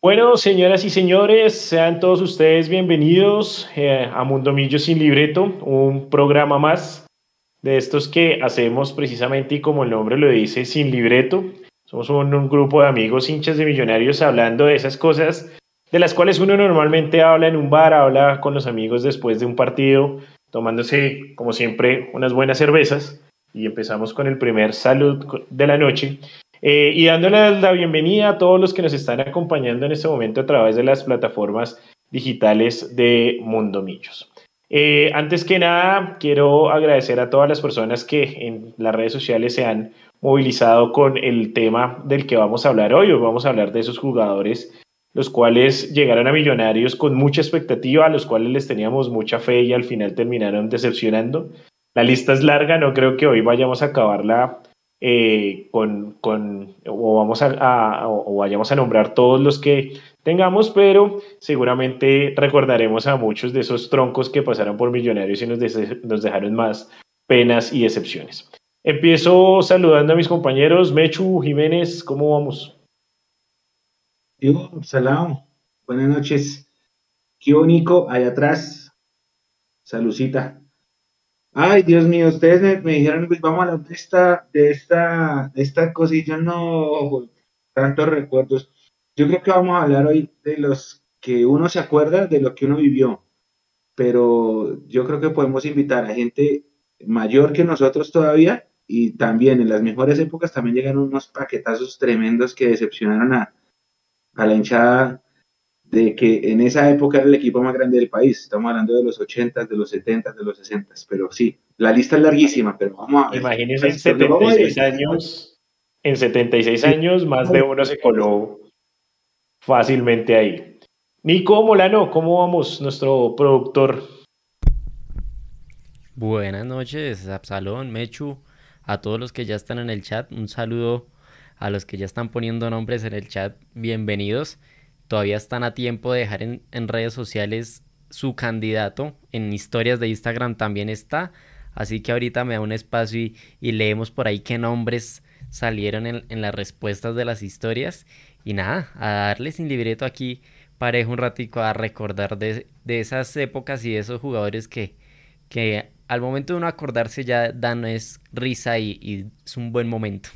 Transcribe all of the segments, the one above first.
Bueno, señoras y señores, sean todos ustedes bienvenidos eh, a Mundo Millo sin libreto, un programa más de estos que hacemos precisamente y como el nombre lo dice, sin libreto. Somos un, grupo de amigos hinchas de millonarios hablando de esas cosas de las cuales uno normalmente habla en un bar, habla con los amigos después de un partido, tomándose, como siempre, unas buenas cervezas. Y empezamos con el primer salud de la noche. Eh, y dándoles la bienvenida a todos los que nos están acompañando en este momento a través de las plataformas digitales de Mundo Millos. Eh, antes que nada, quiero agradecer a todas las personas que en las redes sociales se han movilizado con el tema del que vamos a hablar hoy. Hoy vamos a hablar de esos jugadores, los cuales llegaron a millonarios con mucha expectativa, a los cuales les teníamos mucha fe y al final terminaron decepcionando. La lista es larga, no creo que hoy vayamos a acabarla eh, con, con, o, vamos a, o vayamos a nombrar todos los que tengamos, pero seguramente recordaremos a muchos de esos troncos que pasaron por Millonarios y nos, nos dejaron más penas y decepciones. Empiezo saludando a mis compañeros. Mechu, Jiménez, ¿cómo vamos? Salam, buenas noches. Qué único, allá atrás. Salucita. Ay, Dios mío, ustedes me, dijeron, pues vamos a hablar de esta, de esta, de esta cosilla, no, tantos recuerdos. Yo creo que vamos a hablar hoy de los que uno se acuerda de lo que uno vivió, pero yo creo que podemos invitar a gente mayor que nosotros todavía y también en las mejores épocas también llegaron unos paquetazos tremendos que decepcionaron a, a la hinchada de que en esa época era el equipo más grande del país. Estamos hablando de los 80, de los 70, de los 60, pero sí, la lista es larguísima, pero vamos a ver. Imagínense en 76 años, en 76 años más de uno se coló fácilmente ahí. Nico Molano, ¿cómo vamos, nuestro productor? Buenas noches, Absalón, Mechu, a todos los que ya están en el chat, un saludo a los que ya están poniendo nombres en el chat, bienvenidos. Todavía están a tiempo de dejar en, redes sociales su candidato, en historias de Instagram también está, así que ahorita me da un espacio y, leemos por ahí qué nombres salieron en, las respuestas de las historias. Y nada, a darle sin libreto aquí parejo un ratico a recordar de, esas épocas y de esos jugadores que, que al momento de uno acordarse ya dan es risa y, es un buen momento.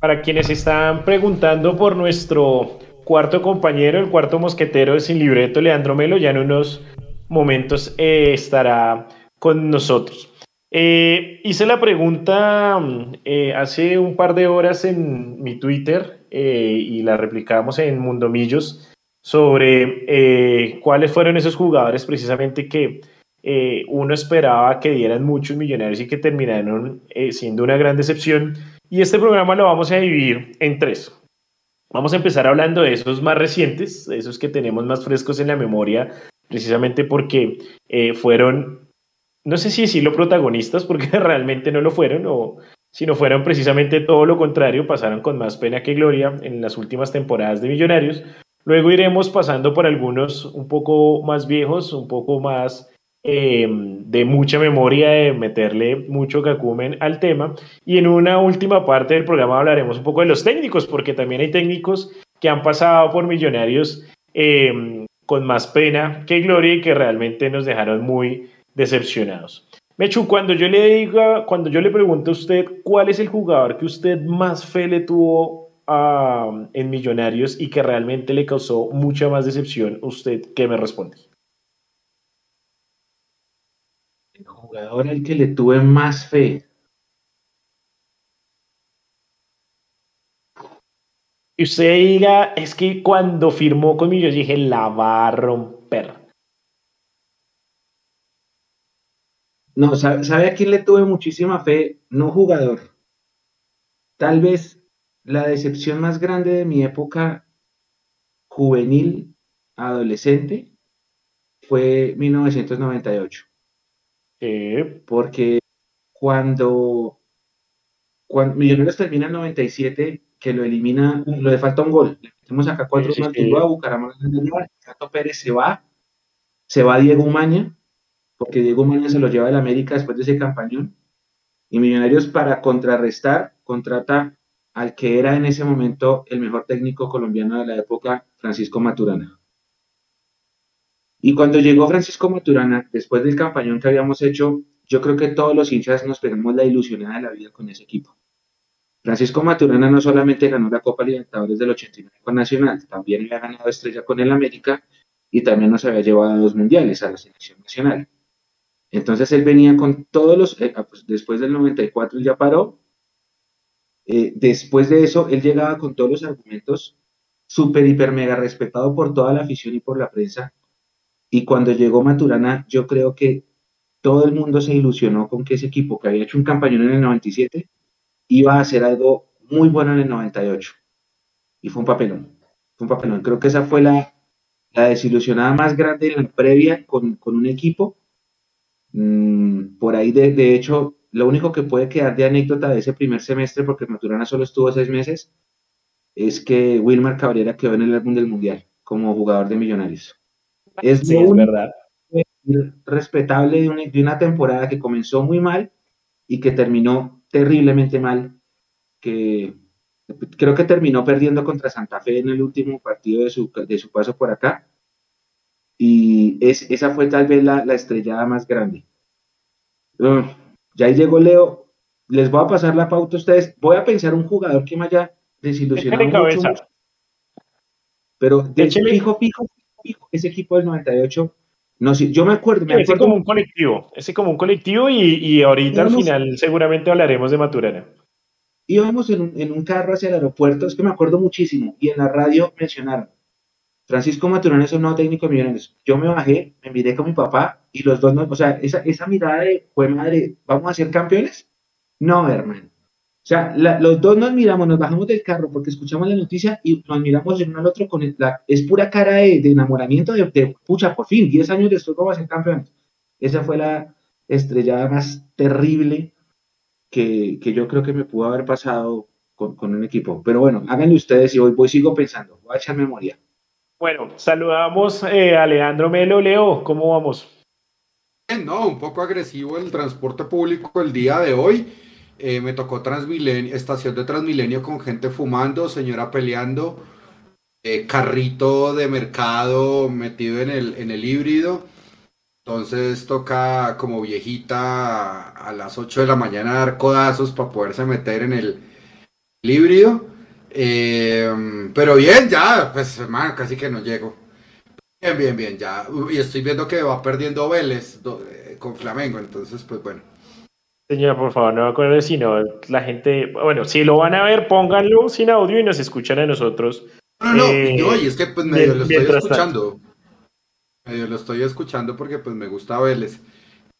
Para quienes están preguntando por nuestro cuarto compañero, el cuarto mosquetero de Sin Libreto, Leandro Melo, ya en unos momentos eh, estará con nosotros. Eh, hice la pregunta eh, hace un par de horas en mi Twitter y la replicamos en Mundomillos sobre cuáles fueron esos jugadores precisamente que uno esperaba que dieran muchos millonarios y que terminaron siendo una gran decepción. Y este programa lo vamos a dividir en tres. Vamos a empezar hablando de esos más recientes, de esos que tenemos más frescos en la memoria, precisamente porque fueron, no sé si decirlo protagonistas, porque realmente no lo fueron, o sino fueron precisamente todo lo contrario, pasaron con más pena que gloria en las últimas temporadas de Millonarios. Luego iremos pasando por algunos un poco más viejos, un poco más eh, de mucha memoria, de meterle mucho cacumen al tema. Y en una última parte del programa hablaremos un poco de los técnicos, porque también hay técnicos que han pasado por Millonarios eh, con más pena que gloria y que realmente nos dejaron muy decepcionados. Mechu, cuando yo le diga, cuando yo le pregunto a usted cuál es el jugador que usted más fe le tuvo en Millonarios y que realmente le causó mucha más decepción, ¿usted qué me responde? El jugador al que le tuve más fe. Y usted diga, es que cuando firmó con Millonarios dije, la va a romper. No, ¿sabe, a quién le tuve muchísima fe? No jugador. Tal vez la decepción más grande de mi época juvenil, adolescente, fue 1998. Porque cuando, cuando Millonarios termina el 97, que lo elimina, lo le falta un gol. Le metemos acá cuatro sí, sí, a Bucaramanga, Cato Pérez se va, se va Diego Maña, porque Diego Maña se lo lleva del América después de ese campañón. Y Millonarios para contrarrestar contrata al que era en ese momento el mejor técnico colombiano de la época, Francisco Maturana. Y cuando llegó Francisco Maturana, después del campañón que habíamos hecho, yo creo que todos los hinchas nos pegamos la ilusionada de la vida con ese equipo. Francisco Maturana no solamente ganó la Copa Libertadores del 89 con Nacional, también había ganado estrella con el América y también nos había llevado a dos mundiales a la selección nacional. Entonces él venía con todos los, eh, ah, pues, después del 94 él ya paró, eh, después de eso él llegaba con todos los argumentos, súper, hiper, mega respetado por toda la afición y por la prensa. Y cuando llegó Maturana, yo creo que todo el mundo se ilusionó con que ese equipo que había hecho un campañón en el 97 iba a hacer algo muy bueno en el 98. Y fue un papelón. Fue un papelón. Creo que esa fue la, la desilusionada más grande en la previa con, con un equipo Mm, por ahí, de, de, hecho, lo único que puede quedar de anécdota de ese primer semestre, porque Maturana solo estuvo seis meses, es que Wilmar Cabrera quedó en el álbum del Mundial como jugador de Millonarios. Es, sí, es verdad. Respetable de una, de una, temporada que comenzó muy mal y que terminó terriblemente mal, que creo que terminó perdiendo contra Santa Fe en el último partido de su, de su paso por acá y es, esa fue tal vez la, la estrellada más grande. Uh, ya ahí llegó Leo. Les voy a pasar la pauta a ustedes. Voy a pensar un jugador que me haya desilusionado mucho, mucho, Pero de hecho, fijo, fijo, ese equipo del 98 no sé, yo me acuerdo, me ese como un colectivo, ese como un colectivo y, y ahorita íbamos, al final seguramente hablaremos de Maturana. Íbamos en un, en un, carro hacia el aeropuerto, es que me acuerdo muchísimo, y en la radio mencionaron, Francisco Maturana es un nuevo técnico de Millonarios. Yo me bajé, me miré con mi papá y los dos, no, o sea, esa, esa mirada de, fue madre, ¿vamos a ser campeones? No, hermano. O sea, la, los dos nos miramos, nos bajamos del carro porque escuchamos la noticia y nos miramos el uno al otro con el, la, es pura cara de, de enamoramiento de, de, pucha, por fin, 10 años después vamos a ser campeones. Esa fue la estrellada más terrible que, que yo creo que me pudo haber pasado con, con un equipo. Pero bueno, háganlo ustedes y hoy voy, sigo pensando, voy a echar memoria. Bueno, saludamos eh, a Leandro Melo. Leo, ¿cómo vamos? Bien, no, un poco agresivo el transporte público el día de hoy. Eh, me tocó Transmilenio, estación de Transmilenio con gente fumando, señora peleando, eh, carrito de mercado metido en el, en el híbrido. Entonces toca como viejita a las 8 de la mañana dar codazos para poderse meter en el, híbrido. Eh, pero bien, ya, pues hermano, casi que no llego. Bien, bien, bien, ya. Y estoy viendo que va perdiendo Vélez eh, con Flamengo, entonces, pues bueno. Señora, por favor, no acuerdo si no, la gente, bueno, si lo van a ver, pónganlo sin audio y nos escuchan a nosotros. No, no, eh, no, y es que pues medio lo estoy escuchando. Medio lo estoy escuchando porque pues me gusta Vélez.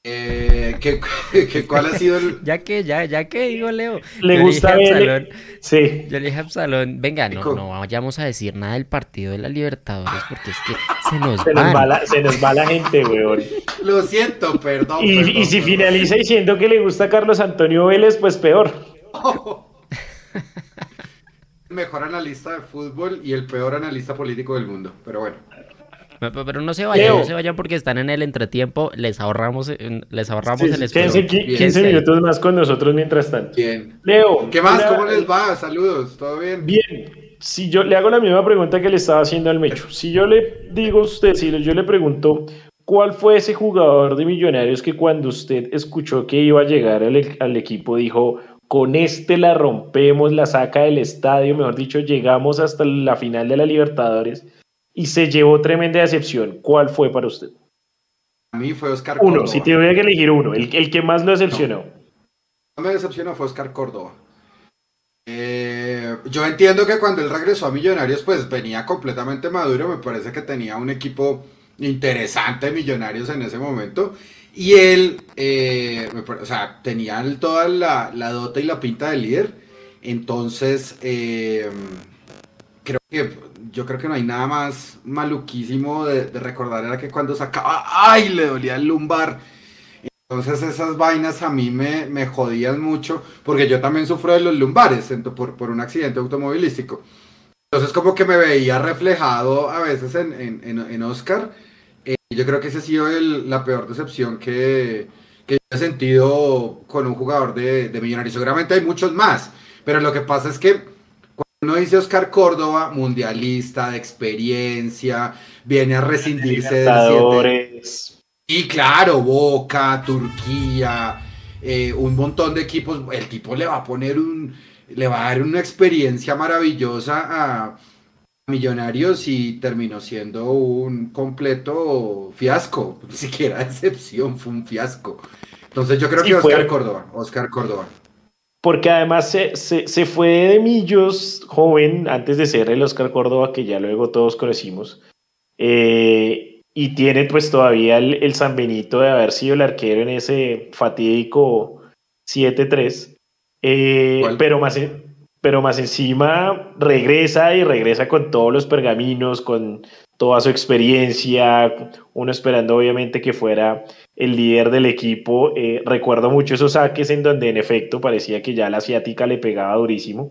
Eh, ¿qué, qué, cuál ha sido el...? ya que, ya, ya que digo, Leo. Le gusta Absalón, Sí. Yo le dije a Absalón, venga, no, no vayamos a decir nada del partido de la Libertadores porque es que se nos, se nos va. la, se nos va la gente, weón. Lo siento, perdón. Y, perdón, y si perdón. finaliza diciendo que le gusta a Carlos Antonio Vélez, pues peor. Mejor analista de fútbol y el peor analista político del mundo, pero bueno. Pero no se vayan, Leo. no se vayan porque están en el entretiempo, les ahorramos, les ahorramos sí, el. Quédense 15 Quédense minutos más con nosotros mientras tanto. Bien. Leo. ¿Qué más? ¿Cómo les va? Saludos, ¿todo bien? Bien, si yo le hago la misma pregunta que le estaba haciendo al Mecho, si yo le digo a usted, si yo le pregunto cuál fue ese jugador de Millonarios que cuando usted escuchó que iba a llegar al, al equipo dijo, con este la rompemos, la saca del estadio, mejor dicho, llegamos hasta la final de la Libertadores y se llevó tremenda decepción, ¿cuál fue para usted? A mí fue Oscar Uno, Córdoba. si tuviera que elegir uno, el, el que más lo decepcionó. No me decepcionó fue Oscar Córdoba. Eh, yo entiendo que cuando él regresó a Millonarios, pues venía completamente maduro. Me parece que tenía un equipo interesante de Millonarios en ese momento. Y él, eh, o sea, tenía toda la, la dota y la pinta de líder. Entonces, eh, creo que yo creo que no hay nada más maluquísimo de, de recordar era que cuando sacaba, ¡ay! le dolía el lumbar. Entonces esas vainas a mí me, me jodían mucho porque yo también sufro de los lumbares por, por un accidente automovilístico. Entonces como que me veía reflejado a veces en, en, en, Oscar. Eh, yo creo que esa ha sido el- la peor decepción que, que he sentido con un jugador de, de Millonarios. Seguramente hay muchos más, Pero lo que pasa es que uno dice Oscar Córdoba, mundialista, de experiencia, viene a rescindirse de Y claro, Boca, Turquía, eh, un montón de equipos. El tipo le va a poner un. Le va a dar una experiencia maravillosa a Millonarios y terminó siendo un completo fiasco. Ni siquiera excepción, fue un fiasco. Entonces yo creo que Oscar Córdoba. Oscar Córdoba. Porque además se, se, fue de Millos joven, antes de ser el Oscar Córdoba, que ya luego todos conocimos. Eh, y tiene pues todavía el, el, San Benito de haber sido el arquero en ese fatídico 7-3. Eh, pero, más, pero más encima regresa y regresa con todos los pergaminos, con toda su experiencia, uno esperando obviamente que fuera el líder del equipo. Eh, recuerdo mucho esos saques en donde en efecto parecía que ya la asiática le pegaba durísimo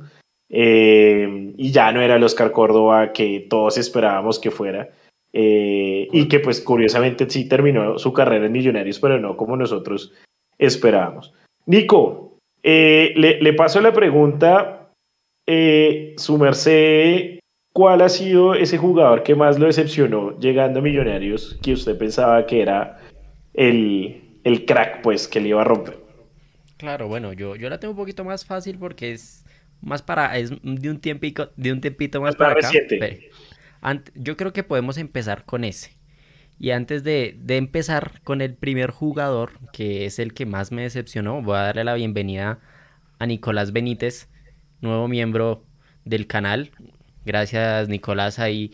eh, y ya no era el Oscar Córdoba que todos esperábamos que fuera. Eh, y que pues curiosamente sí terminó su carrera en Millonarios, pero no como nosotros esperábamos. Nico, le, le, paso la pregunta, su merced, ¿cuál ha sido ese jugador que más lo decepcionó llegando a Millonarios que usted pensaba que era el, el crack, pues, que le iba a romper. Claro, bueno, yo, yo la tengo un poquito más fácil porque es más para, es de un tiempito, de un tiempito más, para acá. yo creo que podemos empezar con ese. Y antes de, de, empezar con el primer jugador, que es el que más me decepcionó, voy a darle la bienvenida a Nicolás Benítez, nuevo miembro del canal. Gracias, Nicolás, ahí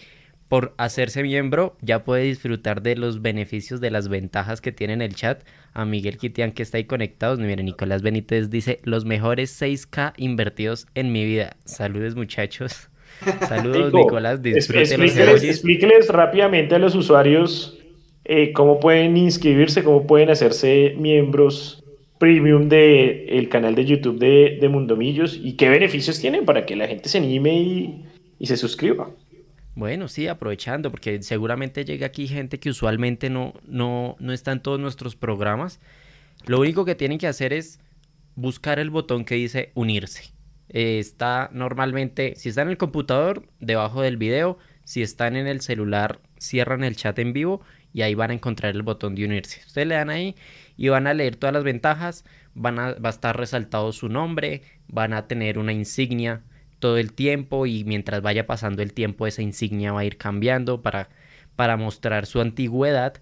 por hacerse miembro ya puede disfrutar de los beneficios, de las ventajas que tiene en el chat. A Miguel Kitian que está ahí conectado. Miren, Nicolás Benítez dice, los mejores 6K invertidos en mi vida. Saludos muchachos. Saludos Nicolás, explíqueles, explíqueles, rápidamente a los usuarios eh, cómo pueden inscribirse, cómo pueden hacerse miembros premium del el canal de YouTube de, de Mundomillos y qué beneficios tienen para que la gente se anime y, y se suscriba. Bueno, sí, aprovechando, porque seguramente llega aquí gente que usualmente no, no, no está en todos nuestros programas. Lo único que tienen que hacer es buscar el botón que dice unirse. Eh, está normalmente, si está en el computador, debajo del video. Si están en el celular, cierran el chat en vivo y ahí van a encontrar el botón de unirse. Ustedes le dan ahí y van a leer todas las ventajas. Van a, va a estar resaltado su nombre, van a tener una insignia todo el tiempo y mientras vaya pasando el tiempo esa insignia va a ir cambiando para, para mostrar su antigüedad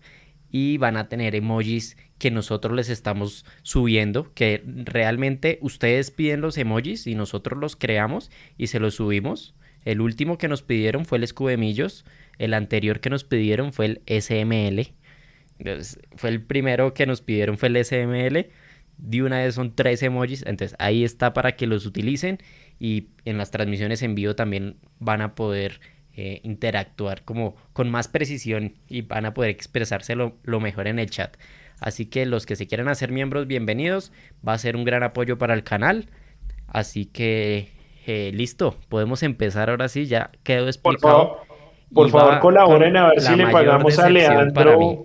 y van a tener emojis que nosotros les estamos subiendo, que realmente ustedes piden los emojis y nosotros los creamos y se los subimos. El último que nos pidieron fue el escudemillos, el anterior que nos pidieron fue el SML. fue el primero que nos pidieron fue el SML. De una vez son tres emojis, entonces ahí está para que los utilicen y en las transmisiones en vivo también van a poder eh, interactuar como con más precisión y van a poder expresarse lo, mejor en el chat. Así que los que se quieran hacer miembros, bienvenidos. Va a ser un gran apoyo para el canal. Así que eh, listo, podemos empezar ahora sí, ya quedó explicado. Por favor, colaboren a ver si le pagamos a Leandro.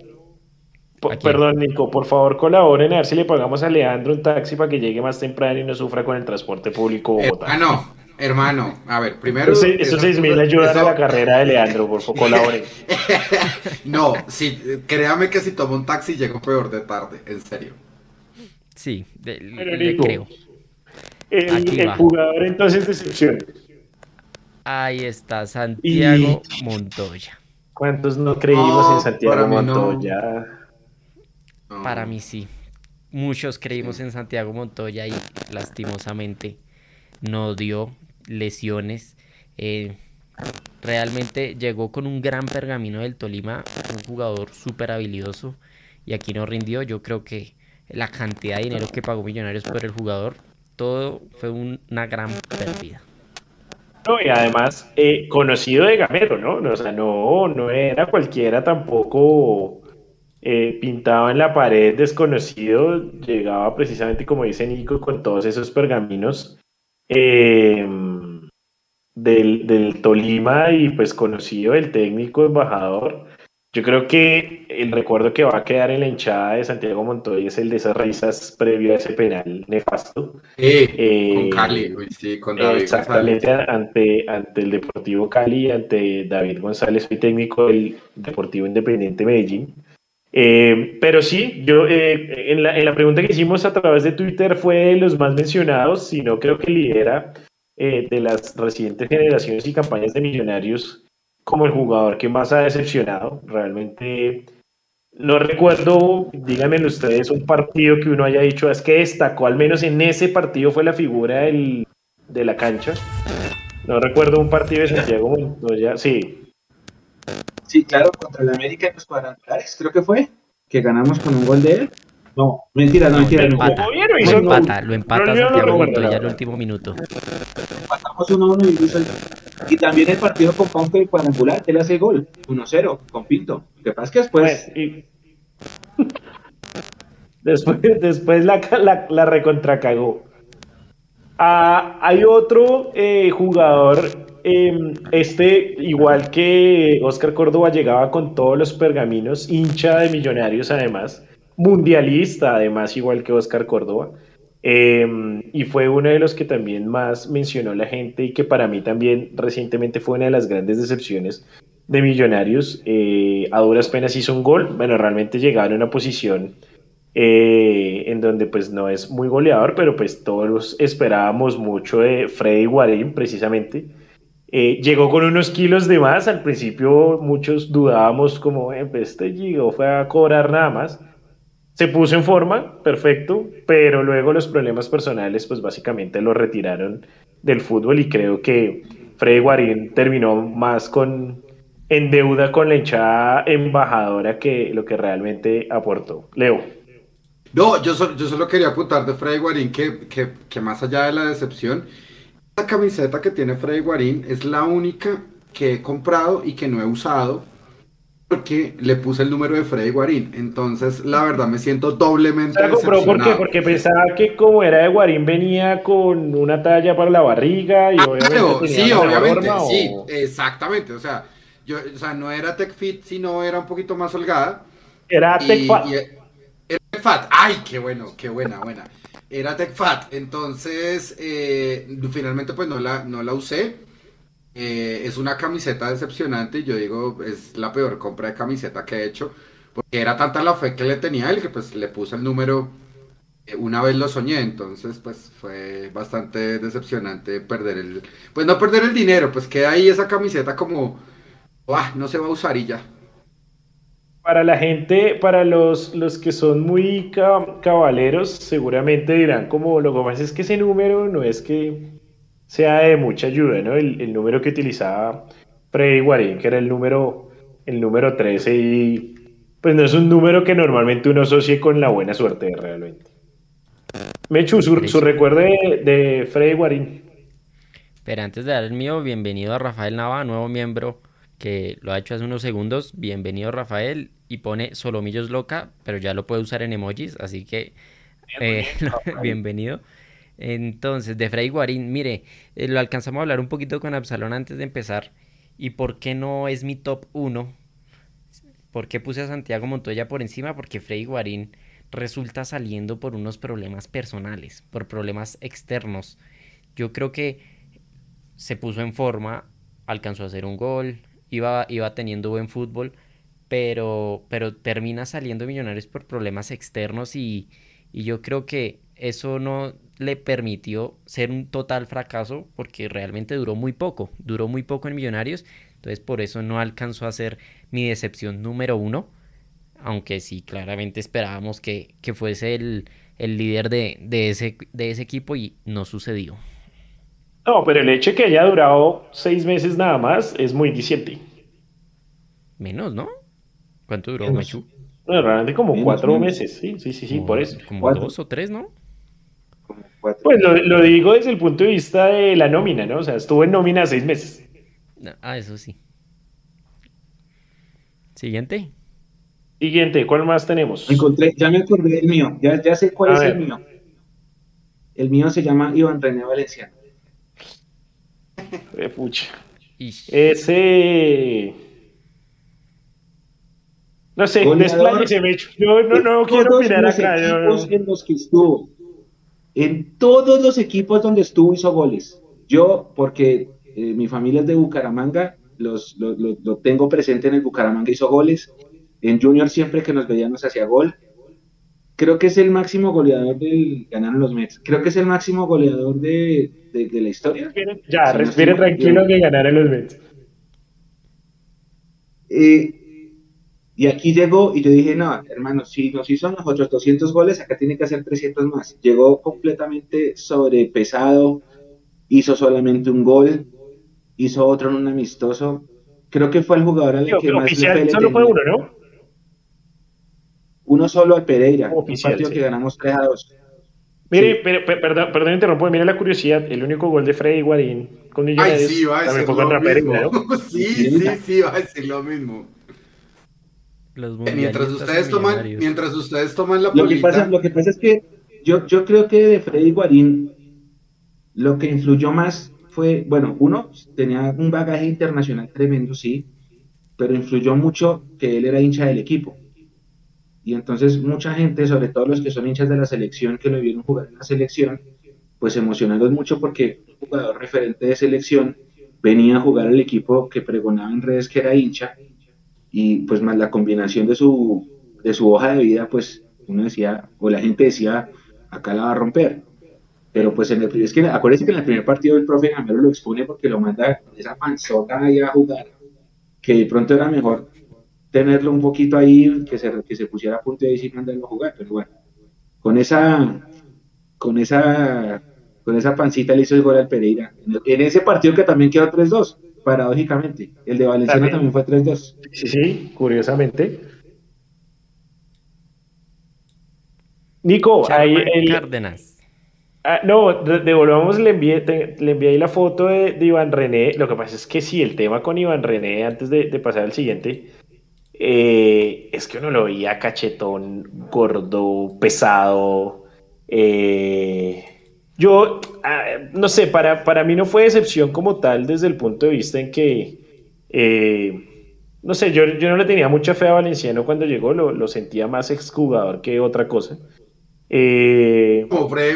Perdón, Nico, por favor colaboren a ver si le pagamos a Leandro un taxi para que llegue más temprano y no sufra con el transporte público Bogotá. Hermano, hermano, a ver, primero. esos seis mil ayudan a la carrera de Leandro, por favor, colaboren. no, sí, créame que si tomo un taxi llego peor de tarde, en serio. Sí, le creo. El, jugador entonces decepción. Ahí está, Santiago Montoya. ¿Cuántos no creímos en Santiago Montoya? Para mí sí. Muchos creímos en Santiago Montoya y lastimosamente no dio lesiones. Eh, realmente llegó con un gran pergamino del Tolima, un jugador súper habilidoso y aquí no rindió. Yo creo que la cantidad de dinero que pagó Millonarios por el jugador, todo fue una gran pérdida. No, y además, eh, conocido de Gamero, ¿no? O sea, no, no era cualquiera tampoco eh, pintaba en la pared desconocido, llegaba precisamente, como dice Nico, con todos esos pergaminos eh, del, Tolima y pues conocido el técnico embajador. Yo creo que el recuerdo que va a quedar en la hinchada de Santiago Montoya es el de esas risas previo a ese penal nefasto. Eh, con Cali, sí, con David Exactamente, ante, ante el Deportivo Cali, ante David González, mi técnico del Deportivo Independiente Medellín. Eh, pero sí, yo eh, en, la, en, la, pregunta que hicimos a través de Twitter fue de los más mencionados, si no creo que lidera de las recientes generaciones y campañas de millonarios como el jugador que más ha decepcionado. Realmente no recuerdo, díganme ustedes, un partido que uno haya dicho es que destacó, al menos en ese partido fue la figura del, de la cancha. No recuerdo un partido de Santiago Montoya, sí. Sí, claro, contra el América en los cuadrangulares, creo que fue, que ganamos con un gol de él. No, mentira, no, mentira. Lo empata, lo empata, lo empata Santiago Montoya al último minuto. Empatamos 1-1 y hizo el y también el partido con Ponte de cuadrangular, él hace gol, 1-0, con Pinto. Lo que pasa es que después. después, después la, la, la recontracagó. Ah, hay otro eh, jugador, em, este, igual que Oscar Córdoba, llegaba con todos los pergaminos, hincha de millonarios además, mundialista además, igual que Oscar Córdoba. Em, y fue uno de los que también más mencionó la gente y que para mí también recientemente fue una de las grandes decepciones de Millonarios. Eh, a duras penas hizo un gol, bueno, realmente llegaron a una posición eh, en donde pues no es muy goleador, pero pues todos esperábamos mucho de Freddy Guarín precisamente. Eh, llegó con unos kilos de más, al principio muchos dudábamos como, pues este llegó, fue a cobrar nada más se puso en forma, perfecto, pero luego los problemas personales, pues básicamente lo retiraron del fútbol y creo que Freddy Guarín terminó más con en deuda con la hinchada embajadora que lo que realmente aportó. Leo. No, yo solo, yo solo quería apuntar de Freddy Guarín que, que, que más allá de la decepción, la camiseta que tiene Freddy Guarín es la única que he comprado y que no he usado porque le puse el número de Freddy Guarín. Entonces, la verdad, me siento doblemente. ¿La compró por qué? Porque pensaba que como era de Guarín venía con una talla para la barriga y ah, obviamente. sí, obviamente, sí, exactamente. O sea, yo, o sea, no era Tech Fit, sino era un poquito más holgada. Era Tech Fat. Tech Fat. Ay, qué bueno, qué buena, buena. Era Tech Fat. Entonces, eh, finalmente, pues no la, no la usé. Eh, es una camiseta decepcionante y yo digo, es la peor compra de camiseta que he hecho, porque era tanta la fe que le tenía él que pues le puse el número, eh, una vez lo soñé, entonces pues fue bastante decepcionante perder el, pues no perder el dinero, pues queda ahí esa camiseta como, no se va a usar y ya. Para la gente, para los, los que son muy cabaleros, seguramente dirán como lo que pasa es que ese número no es que sea de mucha ayuda, ¿no? El, número que utilizaba Freddy Guarín, que era el número, el número 13, y pues no es un número que normalmente uno asocie con la buena suerte realmente. Mechu, su, su recuerdo de, de, Freddy Guarín. Pero antes de dar el mío, bienvenido a Rafael Nava, nuevo miembro que lo ha hecho hace unos segundos. Bienvenido Rafael y pone Solomillos loca, pero ya lo puede usar en emojis, así que eh, bienvenido. Entonces, de Freddy Guarín, mire, eh, lo alcanzamos a hablar un poquito con Absalón antes de empezar. ¿Y por qué no es mi top 1? ¿Por qué puse a Santiago Montoya por encima? Porque Freddy Guarín resulta saliendo por unos problemas personales, por problemas externos. Yo creo que se puso en forma, alcanzó a hacer un gol, iba, iba teniendo buen fútbol, pero, pero termina saliendo Millonarios por problemas externos y, y yo creo que eso no le permitió ser un total fracaso porque realmente duró muy poco, duró muy poco en Millonarios, entonces por eso no alcanzó a ser mi decepción número uno, aunque sí, claramente esperábamos que, fuese el, líder de, ese, de ese equipo y no sucedió. No, pero el hecho de que haya durado seis meses nada más es muy diciente. Menos, ¿no? ¿Cuánto duró, Mechu? No, realmente como cuatro meses, sí, sí, sí, sí, por eso. Como dos o tres, ¿no? Pues lo, digo desde el punto de vista de la nómina, ¿no? O sea, estuvo en nómina seis meses. Ah, eso sí. Siguiente. Siguiente, ¿cuál más tenemos? Encontré, ya me acordé del mío, ya, ya sé cuál es el mío. El mío se llama Iván René Valenciano. Pucha. Ese. No sé, despláyese, Mecho. Yo no, no quiero los acá. yo en los que estuvo. En todos los equipos donde estuvo hizo goles. Yo, porque eh, mi familia es de Bucaramanga, los, lo, lo- lo tengo presente en el Bucaramanga, hizo goles. En Junior siempre que nos veíamos hacía gol. Creo que es el máximo goleador del... Ganaron los Mets. Creo que es el máximo goleador de, de- de la historia. Ya, Sí, respire tranquilo que ganaron los Mets. Eh, y aquí llegó y yo dije, no, hermano, si nos hizo nosotros 200 goles, acá tiene que hacer 300 más. Llegó completamente sobrepesado, hizo solamente un gol, hizo otro en un amistoso. Creo que fue el jugador al que más oficial le solo fue uno, ¿no? Uno solo al Pereira, un Oficial, partido sí. que ganamos 3 a 2. Mire, Sí. pero- pero- perdón, perdón, interrumpo, mire la curiosidad. El único gol de Freddy Guarín con Ay, sí, a también fue contra. Pereira, ¿no? Sí, sí, sí, iba a decir lo mismo. Los Mientras ustedes toman, mientras ustedes toman la Lo que, pasa, lo que pasa es que yo, yo creo que de Freddy Guarín lo que influyó más fue, bueno, uno tenía un bagaje internacional tremendo, sí, pero influyó mucho que él era hincha del equipo. Y entonces mucha gente, sobre todo los que son hinchas de la selección, que lo vieron jugar en la selección, pues se emocionaron mucho porque un jugador referente de selección venía a jugar al equipo que pregonaba en redes que era hincha y pues más la combinación de su, de su hoja de vida, pues uno decía, o la gente decía, acá la va a romper. Pero pues en el es que acuérdense que en el primer partido el profe Gamero lo expone porque lo manda con esa panzota ahí a jugar, que de pronto era mejor tenerlo un poquito ahí, que se, que se pusiera a punto de ahí sin mandarlo a jugar, pero bueno, con esa, con esa, con esa pancita le hizo el gol al Pereira. En, el- en ese partido que también quedó 3-2, paradójicamente. El de Valenciano También. también, fue 3-2. Sí, sí, curiosamente. Nico, ahí el- Cárdenas. ah, no, de- devolvamos, le envié, te- le envié ahí la foto de, de Iván René. Lo que pasa es que sí, el tema con Iván René, antes de, de pasar al siguiente, eh, es que uno lo veía cachetón, gordo, pesado. eh, yo, ah, no sé, para, para mí no fue decepción como tal desde el punto de vista en que, eh, no sé, yo, yo no le tenía mucha fe a Valenciano cuando llegó, lo, lo sentía más exjugador que otra cosa.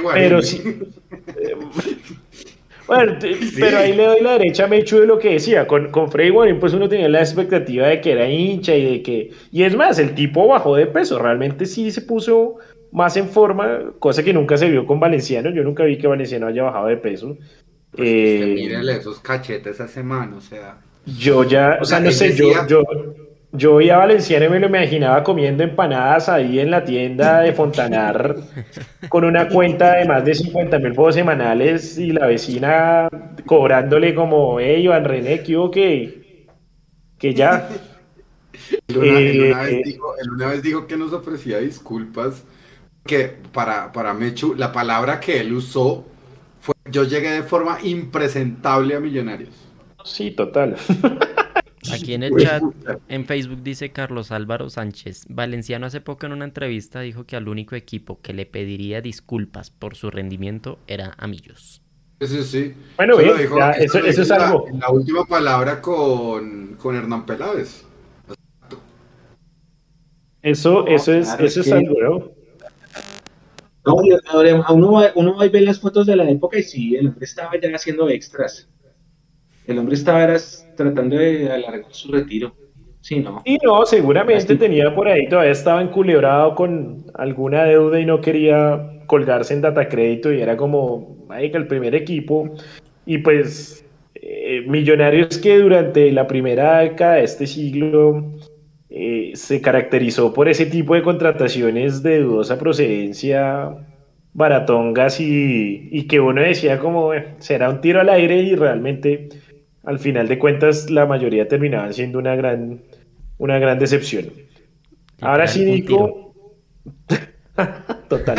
Guarín. pero sí. Bueno, pero ahí le doy la derecha a Mechu de lo que decía. Con, con Freddy Guarín, pues uno tenía la expectativa de que era hincha y de que. Y es más, el tipo bajó de peso. Realmente sí se puso más en forma, cosa que nunca se vio con Valenciano. Yo nunca vi que Valenciano haya bajado de peso. Pues, Eh, usted mírele esos cachetes a ese man, o sea. yo ya, o sea, no sé, decía- yo, yo veía a Valenciano y me lo imaginaba comiendo empanadas ahí en la tienda de Fontanar con una cuenta de más de 50 mil pesos semanales y la vecina cobrándole como, hey, Iván René, ¿qué hubo que, que ya? Él una, él Eh, una vez dijo, él una vez dijo que nos ofrecía disculpas, que para, para Mechu, la palabra que él usó fue, yo llegué de forma impresentable a Millonarios. Sí, total. Aquí en el chat, en Facebook dice Carlos Álvaro Sánchez. Valenciano hace poco en una entrevista dijo que al único equipo que le pediría disculpas por su rendimiento era a Millos. Sí, sí. Bueno, Eso bien, dijo- ya, eso es la- algo. La, última palabra con, con Hernán Peláez. Eso, No, eso es, claro, eso es es que- algo, ¿no? No, uno, va- uno va y ve las fotos de la época y sí, el hombre estaba ya haciendo extras. El hombre estaba era tratando de alargar su retiro. Sí, no. Y no, seguramente Así. tenía por ahí, todavía estaba enculebrado con alguna deuda y no quería colgarse en data crédito y era como, marica, el primer equipo. Y pues, eh, Millonarios que durante la primera década de este siglo eh, se caracterizó por ese tipo de contrataciones de dudosa procedencia, baratongas y, y que uno decía como, "Bueno, será un tiro al aire y realmente al final de cuentas la mayoría terminaban siendo una gran, una gran decepción. Ahora sí, Nico. Total.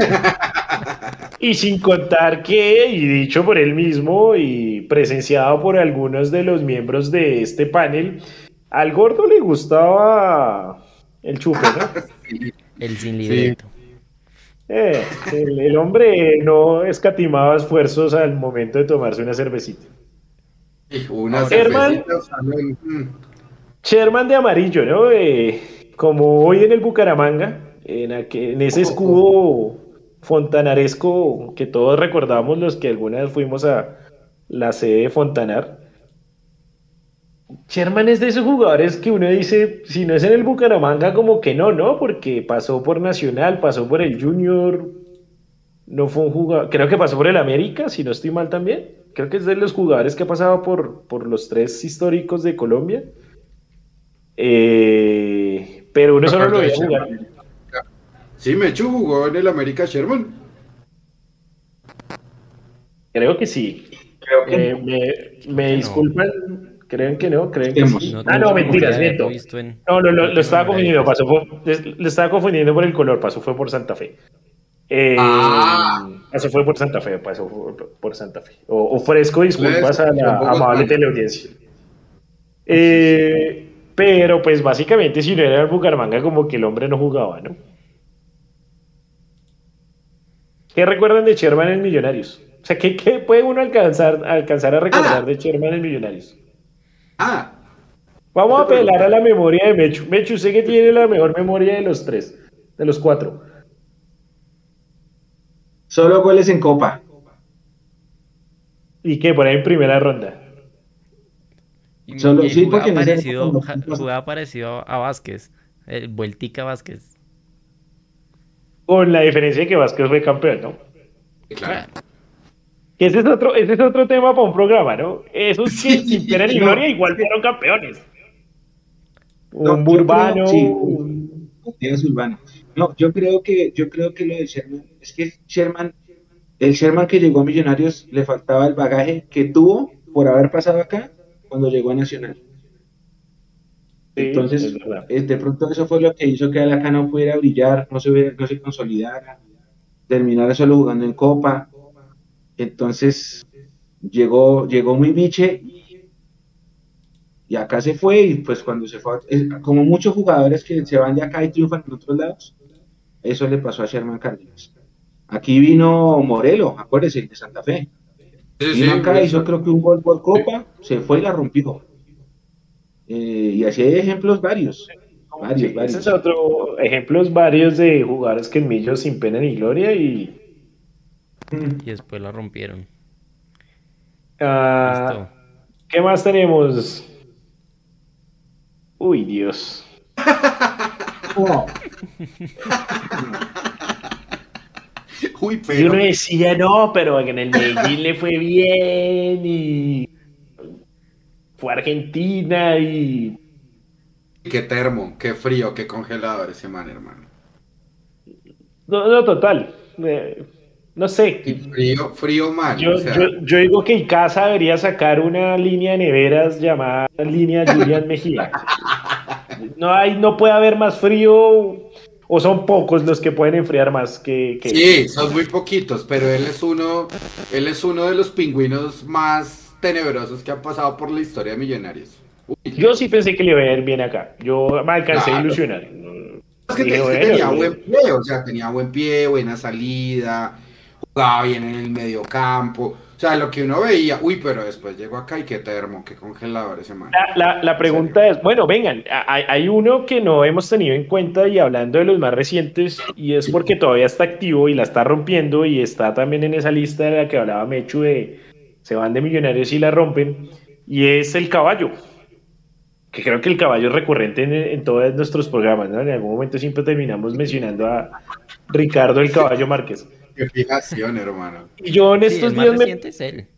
Y sin contar que, y dicho por él mismo y presenciado por algunos de los miembros de este panel, al gordo le gustaba el chupe, ¿no? El sin libreto. Eh, el, el hombre no escatimaba esfuerzos al momento de tomarse una cervecita. Una Herman. cervecita, o sea, no- mm. Sherman de amarillo, ¿no? Eh, como hoy en el Bucaramanga, en, aquel- en ese escudo fontanaresco que todos recordamos los que alguna vez fuimos a la sede de Fontanar. Sherman es de esos jugadores que uno dice, si no es en el Bucaramanga, como que no, ¿no? Porque pasó por Nacional, pasó por el Junior, no fue un jugador, creo que pasó por el América, si no estoy mal también. Creo que es de los jugadores que ha pasado por, por los tres históricos de Colombia. Eh, pero uno solo lo veía jugar. Sí, Mechu jugó en el América Sherman. Creo que sí. Creo que Eh, me me no. disculpan, creen que no, creen que sí. No ah, no, mentiras, miento. en- No, no, lo, no lo estaba confundiendo, pasó por, le estaba confundiendo por el color, pasó fue por Santa Fe. Eh, Ah. Pasó fue por Santa Fe, pasó por, por Santa Fe. O, ofrezco disculpas a la amable teleaudiencia. Eh, pero pues básicamente si no era el Bucaramanga como que el hombre no jugaba, ¿no? ¿Qué recuerdan de Sherman en Millonarios? O sea, ¿qué, qué puede uno alcanzar, alcanzar a recordar Ah. de Sherman en Millonarios? Ah, Vamos a apelar a la memoria de Mechu. Mechu, sé que tiene la mejor memoria de los tres, de los cuatro. Solo goles en Copa. Y que por ahí en primera ronda. Y- Solo- y sí, jugaba porque parecido, no- jugaba parecido a Vázquez, el Vueltica Vázquez. Con la diferencia de que Vázquez fue campeón, ¿no? claro. Que ese es otro, ese es otro tema para un programa, ¿no? Esos que sin pena ni gloria igual fueron campeones. No, Un Burbano. creo- sí, un- Díaz Urbano. No, yo creo que, yo creo que lo de Sherman, es que Sherman, el Sherman que llegó a Millonarios le faltaba el bagaje que tuvo por haber pasado acá cuando llegó a Nacional. Sí, Entonces, es eh, de pronto eso fue lo que hizo que acá no pudiera brillar, no se, hubiera- no se consolidara, terminara solo jugando en Copa. Entonces, llegó, llegó muy biche y, y acá se fue. Y pues cuando se fue, es- como muchos jugadores que se van de acá y triunfan en otros lados, eso le pasó a Sherman Cárdenas. Aquí vino Morelo, acuérdese, el de Santa Fe. Sí, Vino sí, acá, hizo creo que un gol por Copa, se fue y la rompió. Eh, y así hay ejemplos varios. Varios, Sí, varios. ese es otro ejemplos varios de jugadores que en Millos sin pena ni gloria y Mm. Y después la rompieron. ah. ¿qué más tenemos? Uy, Dios. Uy, Y pero. uno decía, no, pero en el Medellín le fue bien y fue a Argentina y Qué termo, qué frío, qué congelador ese man, hermano. no, no, total. Eh, no sé. Y frío, frío mal. Yo, o sea, yo, yo digo que Icaza debería sacar una línea de neveras llamada línea Julián Mejía. No hay, no puede haber más frío, o son pocos los que pueden enfriar más que, que- Sí, son muy poquitos, pero él es uno, él es uno de los pingüinos más tenebrosos que han pasado por la historia de Millonarios. Uy, Yo sí pensé que le iba a ir bien acá. Yo me alcancé a Claro. ilusionar. es que, Dije, es que bueno, tenía buen pie, o sea, tenía buen pie, buena salida, jugaba bien en el medio campo. O sea, lo que uno veía, uy, pero después llegó acá y qué termo, qué congelador ese man. La, la- la pregunta es, bueno, vengan, hay, hay uno que no hemos tenido en cuenta y hablando de los más recientes, y es porque todavía está activo y la está rompiendo y está también en esa lista de la que hablaba Mechu de se van de millonarios y la rompen, y es el caballo, que creo que el caballo es recurrente en, en todos nuestros programas, ¿no? En algún momento siempre terminamos mencionando a Ricardo el Caballo Márquez. Qué fijación, hermano. Y yo en Sí, estos días me es él.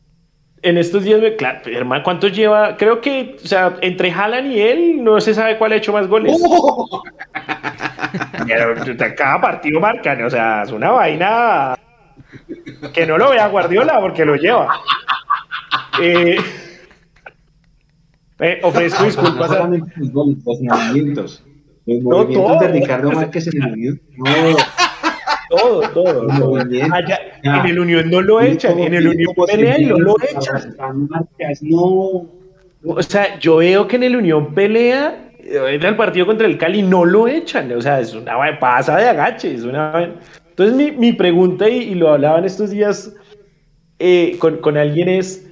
en estos días, me, claro, hermano, ¿cuántos lleva? Creo que, o sea, entre Haaland y él, no se sabe cuál ha hecho más goles. Pero, cada partido marcan, o sea, es una vaina que no lo vea Guardiola porque lo lleva. Eh, eh, ofrezco No disculpas a, solamente los movimientos. Los No, de. Ricardo Márquez en el. No, todo, todo. Allá, en el Unión no lo echan, en el Unión pelea y no lo echan. O sea, yo veo que en el Unión pelea, eh, en el partido contra el Cali no lo echan, o sea, es una pasa de agache, es una. Entonces mi, mi pregunta, y, y lo hablaban estos días eh, con, con alguien es,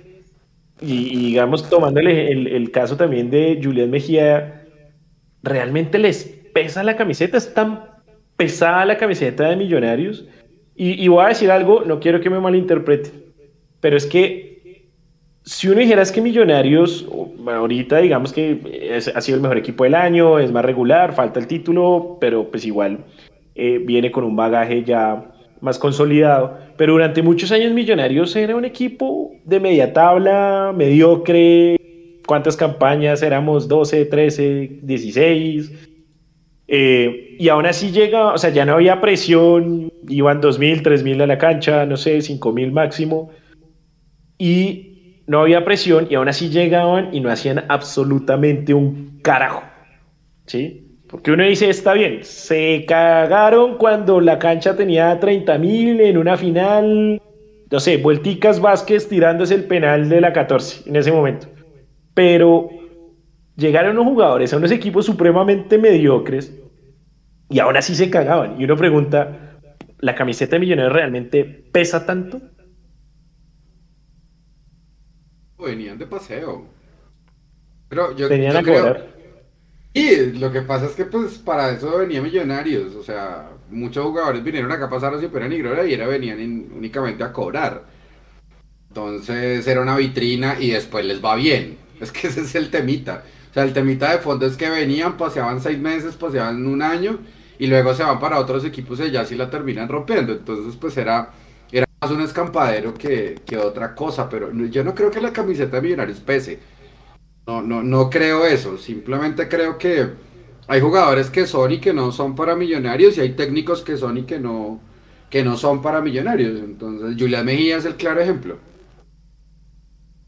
y, y digamos tomando el, el- el caso también de Julián Mejía, ¿realmente les pesa la camiseta, es tan pesada la camiseta de Millonarios. Y, voy a decir algo, no quiero que me malinterpreten, pero es que si uno dijera es que Millonarios, ahorita digamos que ha sido el mejor equipo del año, es más regular, falta el título, pero pues igual eh, viene con un bagaje ya más consolidado. Pero durante muchos años Millonarios era un equipo de media tabla, mediocre. ¿Cuántas campañas? Éramos 12, 13, 16. Eh, y aún así llega, o sea, ya no había presión, iban 2.000, 3.000 a la cancha, no sé, 5.000 máximo. Y no había presión y aún así llegaban y no hacían absolutamente un carajo. ¿Sí? Porque uno dice, está bien, se cagaron cuando la cancha tenía 30.000 en una final, no sé, Vuelticas Vázquez tirándose el penal de la 14 en ese momento. Pero llegaron unos jugadores a unos equipos supremamente mediocres y aún así se cagaban. Y uno pregunta, ¿la camiseta de Millonarios realmente pesa tanto? Venían de paseo. Pero yo, Tenían yo a creo. cobrar. Y lo que pasa es que pues para eso venía Millonarios, o sea, muchos jugadores vinieron acá a pasar a Super Nigrora y era venían in- únicamente a cobrar. Entonces era una vitrina y después les va bien. Es que ese es el temita. Sea, el temita de fondo es que venían, paseaban seis meses, paseaban un año y luego se van para otros equipos y ya sí la terminan rompiendo. Entonces pues era, era más un escampadero que, que otra cosa, pero yo no creo que la camiseta de Millonarios pese. No, no, no creo eso. Simplemente creo que hay jugadores que son y que no son para millonarios y hay técnicos que son y que no, que no son para millonarios. Entonces, Julián Mejía es el claro ejemplo.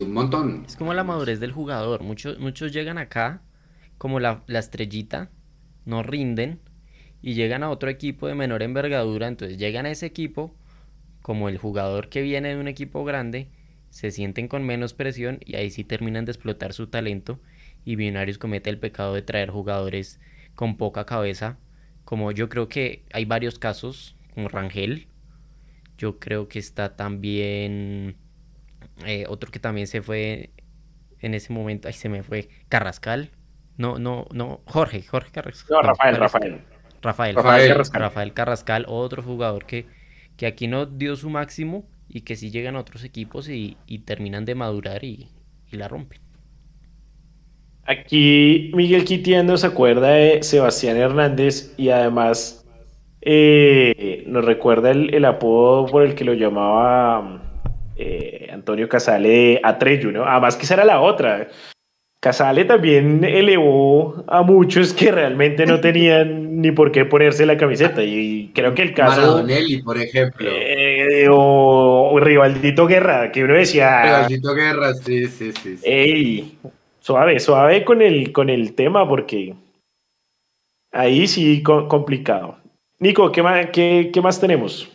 Un montón. Es como la madurez del jugador. Muchos, muchos llegan acá como la, estrellita, no rinden y llegan a otro equipo de menor envergadura. Entonces llegan a ese equipo como el jugador que viene de un equipo grande, se sienten con menos presión y ahí sí terminan de explotar su talento. Y Millonarios comete el pecado de traer jugadores con poca cabeza. Como yo creo que hay varios casos, como Rangel. Yo creo que está también eh, otro que también se fue en ese momento, ay, se me fue, Carrascal. No, no, no, Jorge, Jorge Carrascal. No, Rafael. Rafael. Rafael, Rafael Carrascal. Rafael Carrascal, otro jugador que, que aquí no dio su máximo y que sí llegan a otros equipos y, y terminan de madurar y, y la rompen. Aquí Miguel Quitiendo se acuerda de Sebastián Hernández y además eh, nos recuerda el, el apodo por el que lo llamaba eh, Antonio Casale de Atreyu, ¿no? Además que esa era la otra. Casale también elevó a muchos que realmente no tenían ni por qué ponerse la camiseta y creo que el caso... Maradonelli, por ejemplo. eh, o, o Rivaldito Guerra, que uno decía... Pedacito Guerra, sí, sí, sí. sí. Ey, suave, suave con el, con el tema porque ahí sí co- complicado. Nico, ¿qué más, qué, qué más tenemos?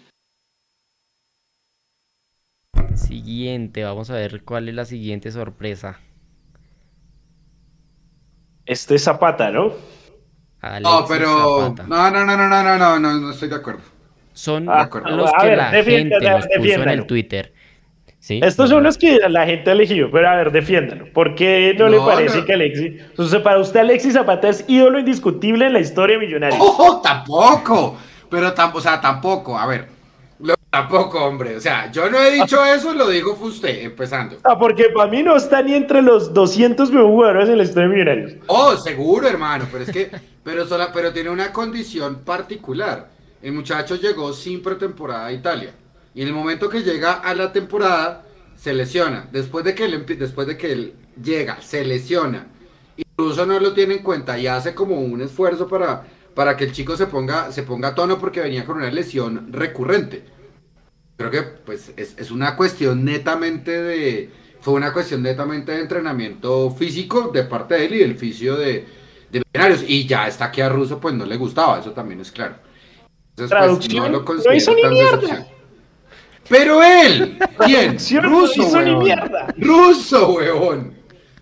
Siguiente, vamos a ver cuál es la siguiente sorpresa. Este es Zapata, ¿no? No, Alexis pero. Zapata. No, no, no, no, no, no, no, no, no estoy de acuerdo. Son Ah, los que ver, la gente nos puso en el Twitter. ¿Sí? Estos son los que la gente ha elegido, pero a ver, defiéndalo. ¿Por qué no, le No, parece no. que Alexis... O sea, para usted Alexis Zapata es ídolo indiscutible en la historia de Millonarios. ¡Oh, tampoco! Pero tampoco, o sea, tampoco, a ver. Tampoco, hombre. O sea, yo no he dicho eso, lo dijo fue usted, empezando. Ah, porque para mí no está ni entre los 200 mejores jugadores en la historia de Millonarios. Oh, seguro, hermano, pero es que, pero sola, pero tiene una condición particular. El muchacho llegó sin pretemporada a Italia. Y en el momento que llega a la temporada, se lesiona. Después de que él, después de que él llega, se lesiona. Incluso no lo tiene en cuenta y hace como un esfuerzo para, para que el chico se ponga, se ponga a tono porque venía con una lesión recurrente. Creo que pues es, es una cuestión netamente de. Fue una cuestión netamente de entrenamiento físico de parte de él y del fisio de, de Millonarios. Y ya está que a Russo pues no le gustaba, eso también es claro. Entonces, pues, no lo no considero hizo ni mierda. decepción. Pero él, ¿quién? No Ruso, hizo ni mierda. Ruso, huevón.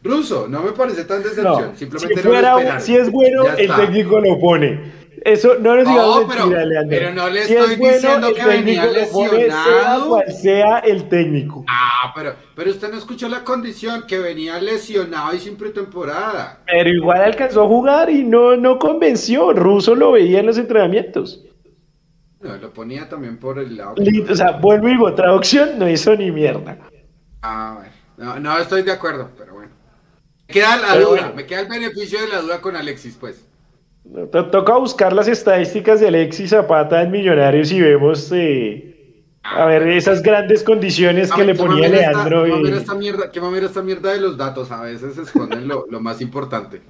Ruso, no me parece tan decepción. No, Simplemente si, no fuera, es bueno, Ya el está. técnico lo pone. Eso no nos digamos No, pero, mentira, Leandro. pero no le Si estoy es bueno, diciendo que venía lesionado. cual sea el técnico. Ah, pero, pero usted no escuchó la condición, que venía lesionado y sin pretemporada. Pero igual alcanzó a jugar y no, no convenció. Russo lo veía en los entrenamientos. No, lo ponía también por el lado. O sea, vuelvo y digo, traducción no hizo ni mierda. Ah, bueno. No, no estoy de acuerdo, pero bueno. Me queda la Pero duda, bueno. me queda el beneficio de la duda con Alexis, pues. To- Toca buscar las estadísticas de Alexis Zapata en Millonarios y vemos, eh, a ver, esas grandes condiciones que le ¿Qué ponía Leandro. qué y- mamera esta mierda, qué mamera esta mierda de los datos, a veces esconden lo, lo más importante.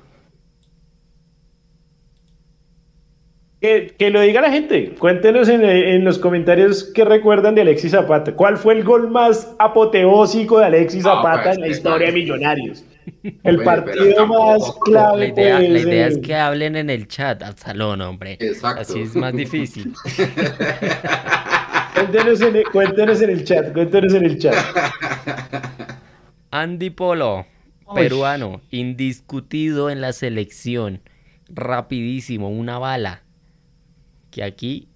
Que, que lo diga la gente. Cuéntenos en, en los comentarios qué recuerdan de Alexis Zapata. ¿Cuál fue el gol más apoteósico de Alexis Zapata pues, en la historia de. Millonarios? El partido tampoco, más la clave. La idea, la pues, idea es que hablen en el chat, Absalón, hombre. Exacto. Así es más difícil. Cuéntenos en, el, cuéntenos en el chat. Cuéntenos en el chat. Andy Polo, Uy. peruano, indiscutido en la selección. Rapidísimo, una bala. Que aquí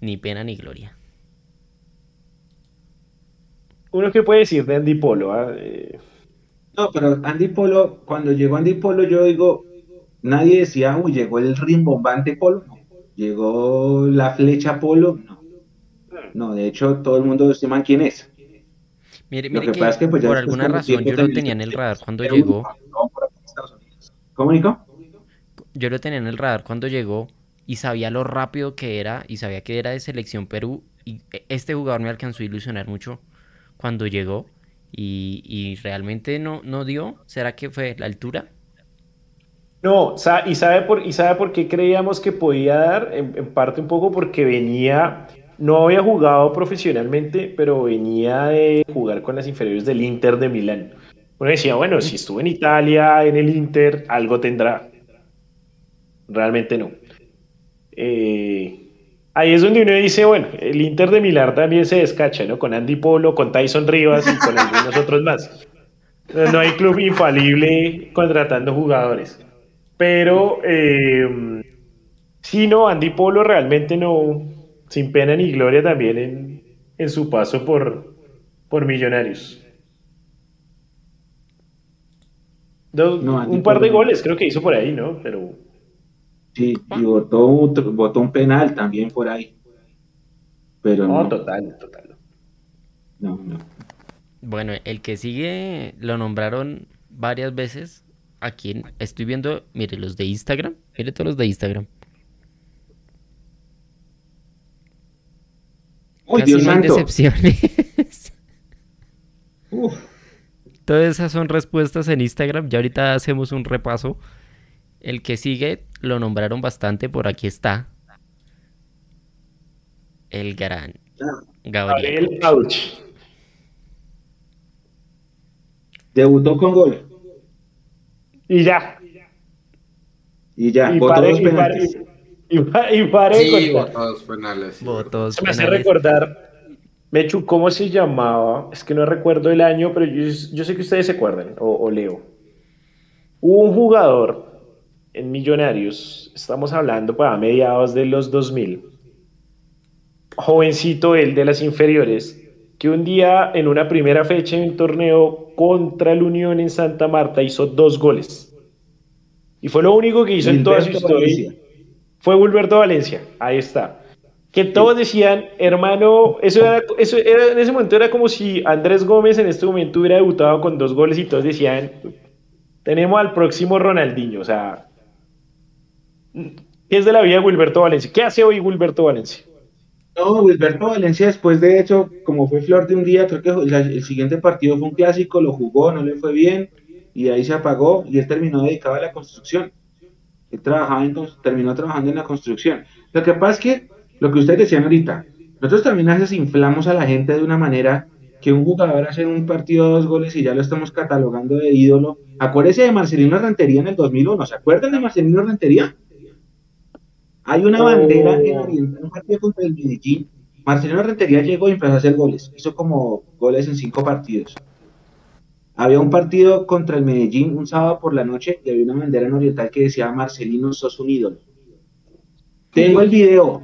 ni pena ni gloria. Uno que puede decir de Andy Polo. ah? Eh, No, pero Andy Polo, cuando llegó Andy Polo, yo digo, nadie decía, uy, llegó el rimbombante Polo, no. Llegó la flecha Polo, no. No, de hecho, todo el mundo estima quién es. Mire, Lo mire que que, pasa es que, pues, por alguna razón yo lo tenía en el radar cuando llegó. no, por acá en Estados Unidos. ¿Cómo, Nico? Yo lo tenía en el radar cuando llegó y sabía lo rápido que era y sabía que era de selección Perú. Y e- este jugador me alcanzó a ilusionar mucho cuando llegó y, realmente no, no dio. ¿Será que fue la altura? No, y sabe por, y sabe por qué creíamos que podía dar, en, en parte un poco porque venía, no había jugado profesionalmente, pero venía de jugar con las inferiores del Inter de Milán. Uno decía, bueno, si estuvo en Italia, en el Inter, algo tendrá. Realmente no. Eh, ahí es donde uno dice, bueno, el Inter de Milán también se descacha, ¿no? Con Andy Polo, con Tyson Rivas y con algunos otros más. No hay club infalible contratando jugadores. Pero eh, sí, no, Andy Polo realmente no, sin pena ni gloria también en, en su paso por, por Millonarios. No, un par de Polo goles creo que hizo por ahí, ¿no? Pero Sí, y votó, un- votó un penal también por ahí. Pero no, no, total, total. no, no. Bueno, el que sigue lo nombraron varias veces. Aquí estoy viendo, mire, los de Instagram. Mire todos los de Instagram. Uy, Casi Dios no hay santo. decepciones. Uf, Todas esas son respuestas en Instagram. Ya ahorita hacemos un repaso. El que sigue lo nombraron bastante. Por aquí está. El gran Gabriel. Gabriel Auch. debutó con gol. Y ya. Y ya, Y votó pare, dos y pare, penaltis. y y de Sí, votados penales. sí, me hace penales. recordar, Mechu, ¿cómo se llamaba? Es que no recuerdo el año, pero yo, yo sé que ustedes se acuerdan, o, o Leo. Hubo un jugador en Millonarios, estamos hablando para mediados de los 2000, jovencito él de las inferiores, que un día en una primera fecha en un torneo contra el Unión en Santa Marta hizo dos goles. Y fue lo único que hizo en toda su historia Valencia. fue Gilberto Valencia, ahí está. Que todos decían, hermano, eso era, eso era, en ese momento era como si Andrés Gómez en este momento hubiera debutado con dos goles y todos decían, tenemos al próximo Ronaldinho, o sea, ¿qué es de la vida de Gilberto Valencia? ¿Qué hace hoy Gilberto Valencia? No, Wilberto Valencia después de hecho, como fue flor de un día, creo que el siguiente partido fue un clásico, lo jugó, no le fue bien, y ahí se apagó, y él terminó dedicado a la construcción. Él trabajaba en, terminó trabajando en la construcción. Lo que pasa es que, lo que ustedes decían ahorita, nosotros también a inflamos a la gente de una manera que un jugador hace un partido dos goles y ya lo estamos catalogando de ídolo. Acuérdese de Marcelino Rentería en el 2001, ¿se acuerdan de Marcelino Rentería? Hay una Oh. bandera en Oriental, un partido contra el Medellín. Marcelino Rentería llegó y empezó a hacer goles. Hizo como goles en cinco partidos. Había un partido contra el Medellín un sábado por la noche y había una bandera en Oriental que decía Marcelino, sos un ídolo. Tengo el video.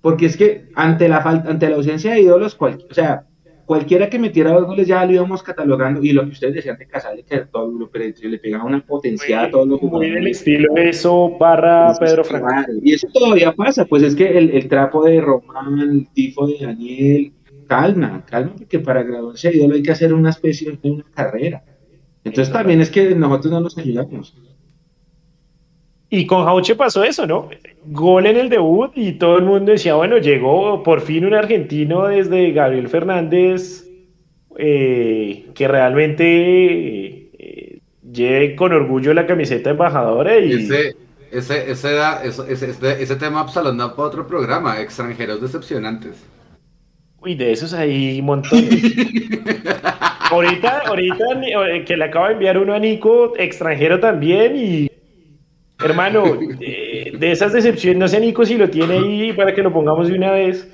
Porque es que ante la falta, ante la ausencia de ídolos, cual, o sea, cualquiera que metiera dos goles ya lo íbamos catalogando. Y lo que ustedes decían de Casale, que todo el grupo le pegaba una potenciada a todos los Muy del estilo eso barra Pues, Pedro Franco. Y eso todavía pasa, pues es que el, el trapo de Román, el tifo de Daniel, calma, calma, porque para graduarse de ídolo hay que hacer una especie de una carrera. Entonces también es que nosotros no nos ayudamos. Y con Jauche pasó eso, ¿no? Gol en el debut y todo el mundo decía, bueno, llegó por fin un argentino desde Gabriel Fernández eh, que realmente eh, lleve con orgullo la camiseta embajadora y Ese, ese, ese, da- ese, ese, ese tema Absalón da para otro programa, extranjeros decepcionantes. uy, de esos hay montones. ahorita, ahorita eh, que le acabo de enviar uno a Nico, extranjero también y hermano, eh, de esas decepciones, no sé Nico si lo tiene ahí para que lo pongamos de una vez.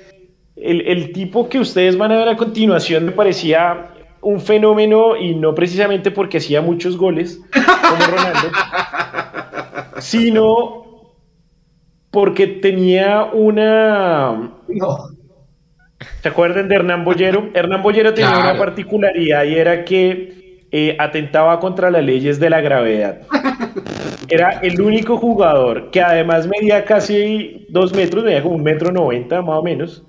El, el tipo que ustedes van a ver a continuación me parecía un fenómeno y no precisamente porque hacía muchos goles como Ronaldo, sino porque tenía una No. ¿Se acuerdan de Hernán Bollero? Hernán Bollero tenía Claro. una particularidad y era que eh, atentaba contra las leyes de la gravedad. Era el único jugador que además medía casi dos metros, medía como un metro noventa más o menos,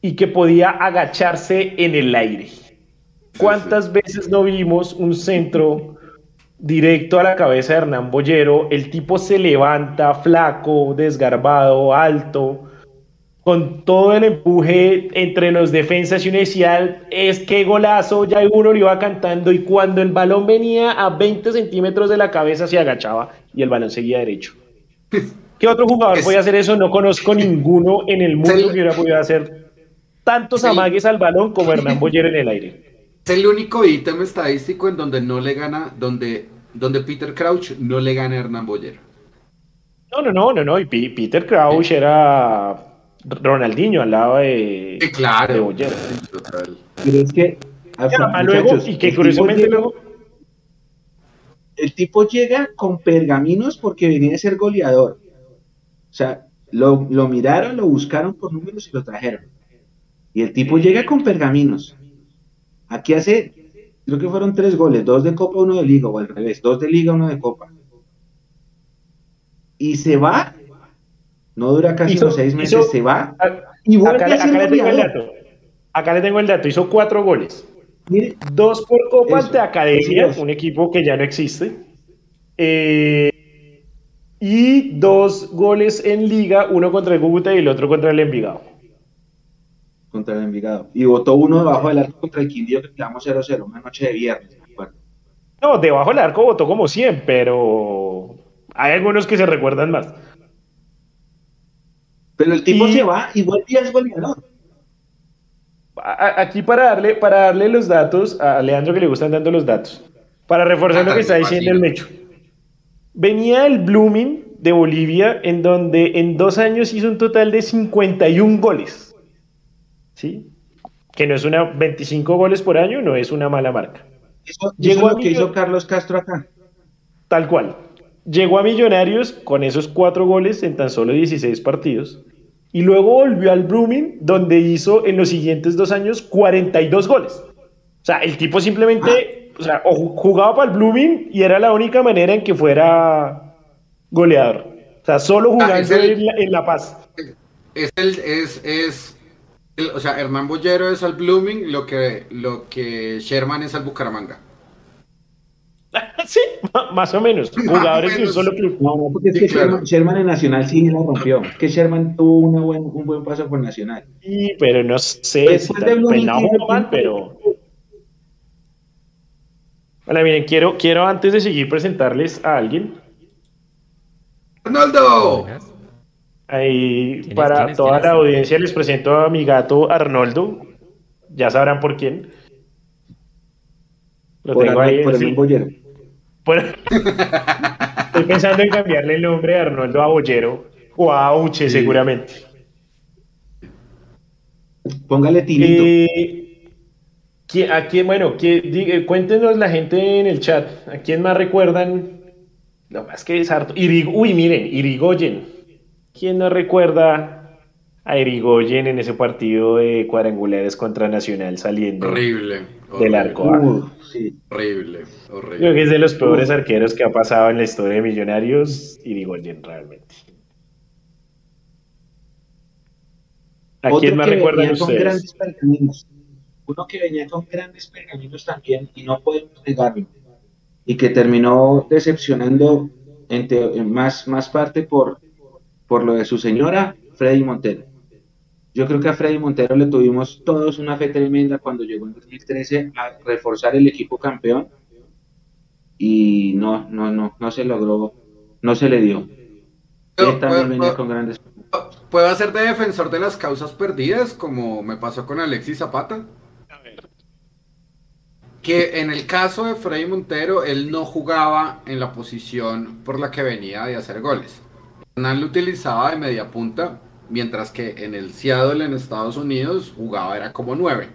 y que podía agacharse en el aire. ¿Cuántas veces no vimos un centro directo a la cabeza de Hernán Bollero? El tipo se levanta flaco, desgarbado, alto, con todo el empuje entre los defensas y uno decía, es que golazo, ya uno lo iba cantando y cuando el balón venía a 20 centímetros de la cabeza se agachaba y el balón seguía derecho. ¿Qué otro jugador Es- podía hacer eso? No conozco ninguno en el mundo el- que hubiera podido hacer tantos Sí. amagues al balón como Hernán Boyer en el aire. Es el único ítem estadístico en donde no le gana, donde, donde Peter Crouch no le gana a Hernán Boyer. No, no, no, no, no. Y Peter Crouch era Ronaldinho al lado de, Sí, claro. de Boyer. Pero es que, hasta, luego, y que curiosamente luego, el tipo llega con pergaminos porque venía a ser goleador. O sea, lo, lo miraron, lo buscaron por números y lo trajeron. Y el tipo llega con pergaminos. Aquí hace, creo que fueron tres goles, dos de Copa, uno de Liga, o al revés, dos de Liga, uno de Copa. Y se va, no dura casi Hizo- unos seis meses, hizo- se va y vuelve acá, a le- ser acá le tengo el dato. Acá le tengo el dato. Hizo cuatro goles. Dos por Copa Eso, ante Academia, un equipo que ya no existe. Eh, y dos goles en Liga, uno contra el Cúcuta y el otro contra el Envigado. contra el Envigado. Y votó uno debajo del arco contra el Quindío que quedamos 0-0, una noche de viernes, me acuerdo. No, debajo del arco votó como 100, pero hay algunos que se recuerdan más. Pero el tipo Y- se va y vuelve y es goleador. Aquí para darle, para darle los datos, a Leandro que le gustan dando los datos, para reforzar lo que está diciendo el Mecho. Venía el Blooming de Bolivia, en donde en dos años hizo un total de 51 goles. ¿Sí? Que no es una 25 goles por año, no es una mala marca. Eso, Llegó eso a lo que hizo Carlos Castro acá. Tal cual. Llegó a Millonarios con esos cuatro goles en tan solo 16 partidos. Y luego volvió al Blooming, donde hizo en los siguientes dos años 42 goles. O sea, el tipo simplemente o sea, o jugaba para el Blooming y era la única manera en que fuera goleador. O sea, solo jugando Ah, el- en, la, en La Paz. Es el, es, es, el- o sea, Hernán Bollero es al Blooming, lo que, lo que Sherman es al Bucaramanga. sí, más o menos. Jugadores de un solo club. No, no, porque es Sí, que claro. Sherman, Sherman en Nacional sí la rompió. Es que Sherman tuvo una buen, un buen paso por Nacional. Sí, pero no sé Después si de tiempo. pero. Hola, miren, quiero, quiero antes de seguir presentarles a alguien. ¡Arnoldo! Ahí para toda ¿Quién la audiencia les presento a mi gato Arnoldo. Ya sabrán por quién. Lo Por, tengo Arnold- ahí. por el Bollero. Estoy pensando en cambiarle el nombre de Arnoldo a Bollero o a Auche, Sí. seguramente. Póngale Tinito. Eh, ¿quién- ¿A quién, bueno, diga- cuéntenos la gente en el chat, ¿a quién más recuerdan? Lo más que es harto. Irig- Uy, miren, Irigoyen. ¿quién no recuerda a Erigoyen en ese partido de cuadrangulares contra Nacional saliendo Horrible. del arco? Uh, sí. Horrible, Creo horrible. que es de los peores arqueros que ha pasado en la historia de Millonarios, Irigoyen realmente. ¿A Otro quién más que recuerdan venía con ustedes? grandes pergaminos. Uno que venía con grandes pergaminos también, y no podemos negarlo. Y que terminó decepcionando en, te- en más, más parte por, por lo de su señora, Freddy Montero. Yo creo que a Freddy Montero le tuvimos todos una fe tremenda cuando llegó en 2013 a reforzar el equipo campeón. Y no, no, no, no se logró, no se le dio. Pero, Él también ¿puedo- venía puedo- con grandes ¿Puedo hacer de defensor de las causas perdidas, como me pasó con Alexis Zapata? Que en el caso de Freddy Montero, él no jugaba en la posición por la que venía de hacer goles. Hernán lo utilizaba de media punta, mientras que en el Seattle en Estados Unidos jugaba era como nueve.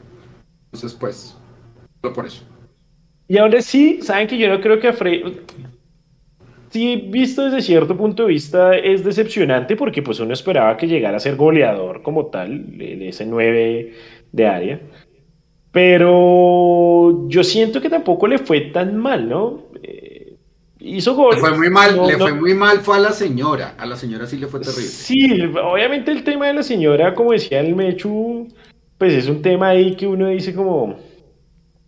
Entonces, pues, solo por eso. Y ahora sí, saben que yo no creo que a. Sí, visto desde cierto punto de vista, es decepcionante porque pues uno esperaba que llegara a ser goleador como tal, de ese 9 de área. Pero yo siento que tampoco le fue tan mal, ¿no? Hizo Le goles. fue muy mal, no- le no- fue muy mal, fue a la señora. A la señora sí le fue terrible. Sí, obviamente el tema de la señora, como decía el Mechu, pues es un tema ahí que uno dice como,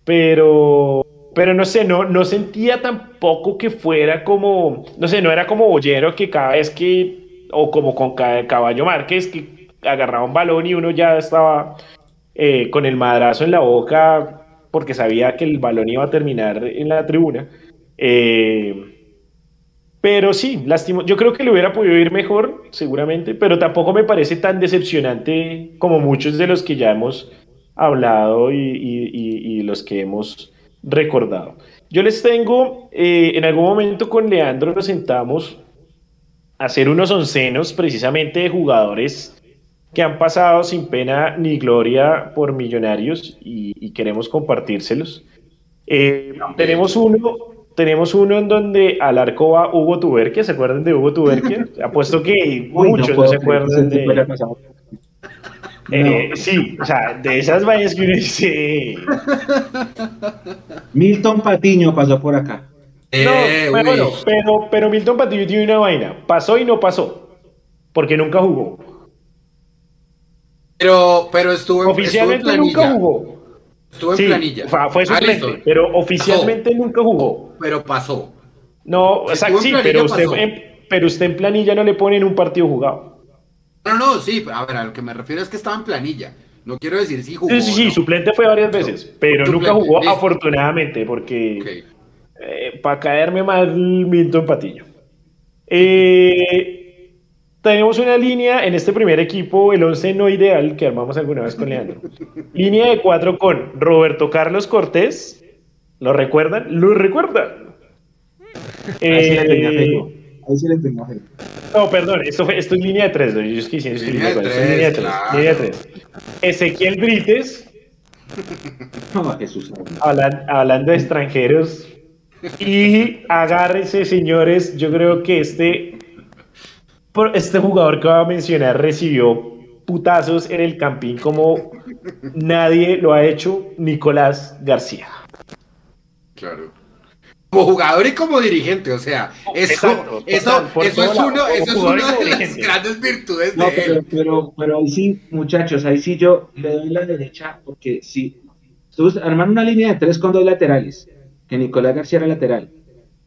pero, pero no sé, no, no sentía tampoco que fuera como, no sé, no era como Bollero que cada vez que, o como con Ca- Caballo Márquez que agarraba un balón y uno ya estaba eh, con el madrazo en la boca porque sabía que el balón iba a terminar en la tribuna. Eh, pero sí, lastimo. Yo creo que le hubiera podido ir mejor, seguramente, pero tampoco me parece tan decepcionante como muchos de los que ya hemos hablado y, y- y- y los que hemos recordado. Yo les tengo, eh, en algún momento con Leandro nos sentamos a hacer unos oncenos precisamente de jugadores que han pasado sin pena ni gloria por millonarios y, y queremos compartírselos. Eh, tenemos uno, tenemos uno en donde al arco va Hugo Tuberquia, ¿se acuerdan de Hugo Tuberquia? Apuesto que Uy, muchos no, puedo se acuerdan de... Eh, Sí, o sea, de esas vainas que uno dice... Milton Patiño pasó por acá. No, Eh, pero, uy. bueno, pero, pero Milton Patillo tiene una vaina, pasó y no pasó, porque nunca jugó. Pero, pero estuvo en, Oficialmente estuvo en nunca jugó. Estuvo en Sí, planilla. fue Ah, suplente, listo. pero oficialmente nunca jugó. Pero pasó. No, o sea, sí, pero usted, en, pero usted en planilla no le pone en un partido jugado. No, no, sí, a ver, a lo que me refiero es que estaba en planilla. No quiero decir si jugó. Sí, sí, sí, no. suplente fue varias veces, pero nunca jugó afortunadamente, porque Ok. para caerme mal Milton Patillo. Eh, tenemos una línea en este primer equipo, el 11 no ideal, que armamos alguna vez con Leandro. línea de cuatro con Roberto Carlos Cortés. ¿Lo recuerdan? ¿Lo recuerdan? Ahí sí le tenía fe, Eh. Ahí sí le tenía fe. no, perdón, esto, fue, esto es línea de tres. ¿no? Yo es que esto es Línea es línea de tres, tres. claro. Línea de tres. Ezequiel Brites, No, Jesús. hablan- hablando de extranjeros. Y agárrense, señores. Yo creo que este, por- este jugador que voy a mencionar recibió putazos en el campín como nadie lo ha hecho, Nicolás García. Claro. Como jugador y como dirigente, o sea, eso, Exacto, eso, por eso es uno, eso es una de las grandes virtudes No, de pero, él. pero, pero ahí sí, muchachos, ahí sí yo le doy la derecha porque si tú armar una línea de tres con dos laterales, que Nicolás García era lateral,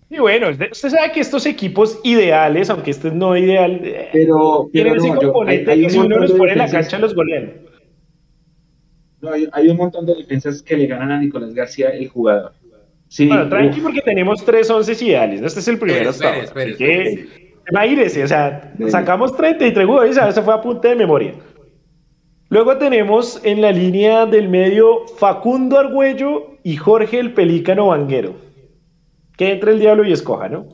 Y bueno, usted sabe que estos equipos ideales, aunque este no es ideal, eh, pero, tienen pero ese no, yo- componente hay, hay que si uno los pone en la cancha los golean. no, hay, hay un montón de defensas que le ganan a Nicolás García el jugador. Sí, Bueno, tranqui uf, porque tenemos tres once ideales. ¿no? Este es el primero hasta Espere, ahora. espere, espere, imagínese, o sea, sacamos 33 jugadores, fue a punta de memoria. Luego tenemos en la línea del medio Facundo Argüello y Jorge el Pelícano Vanguero. Que entre el diablo y escoja, ¿no?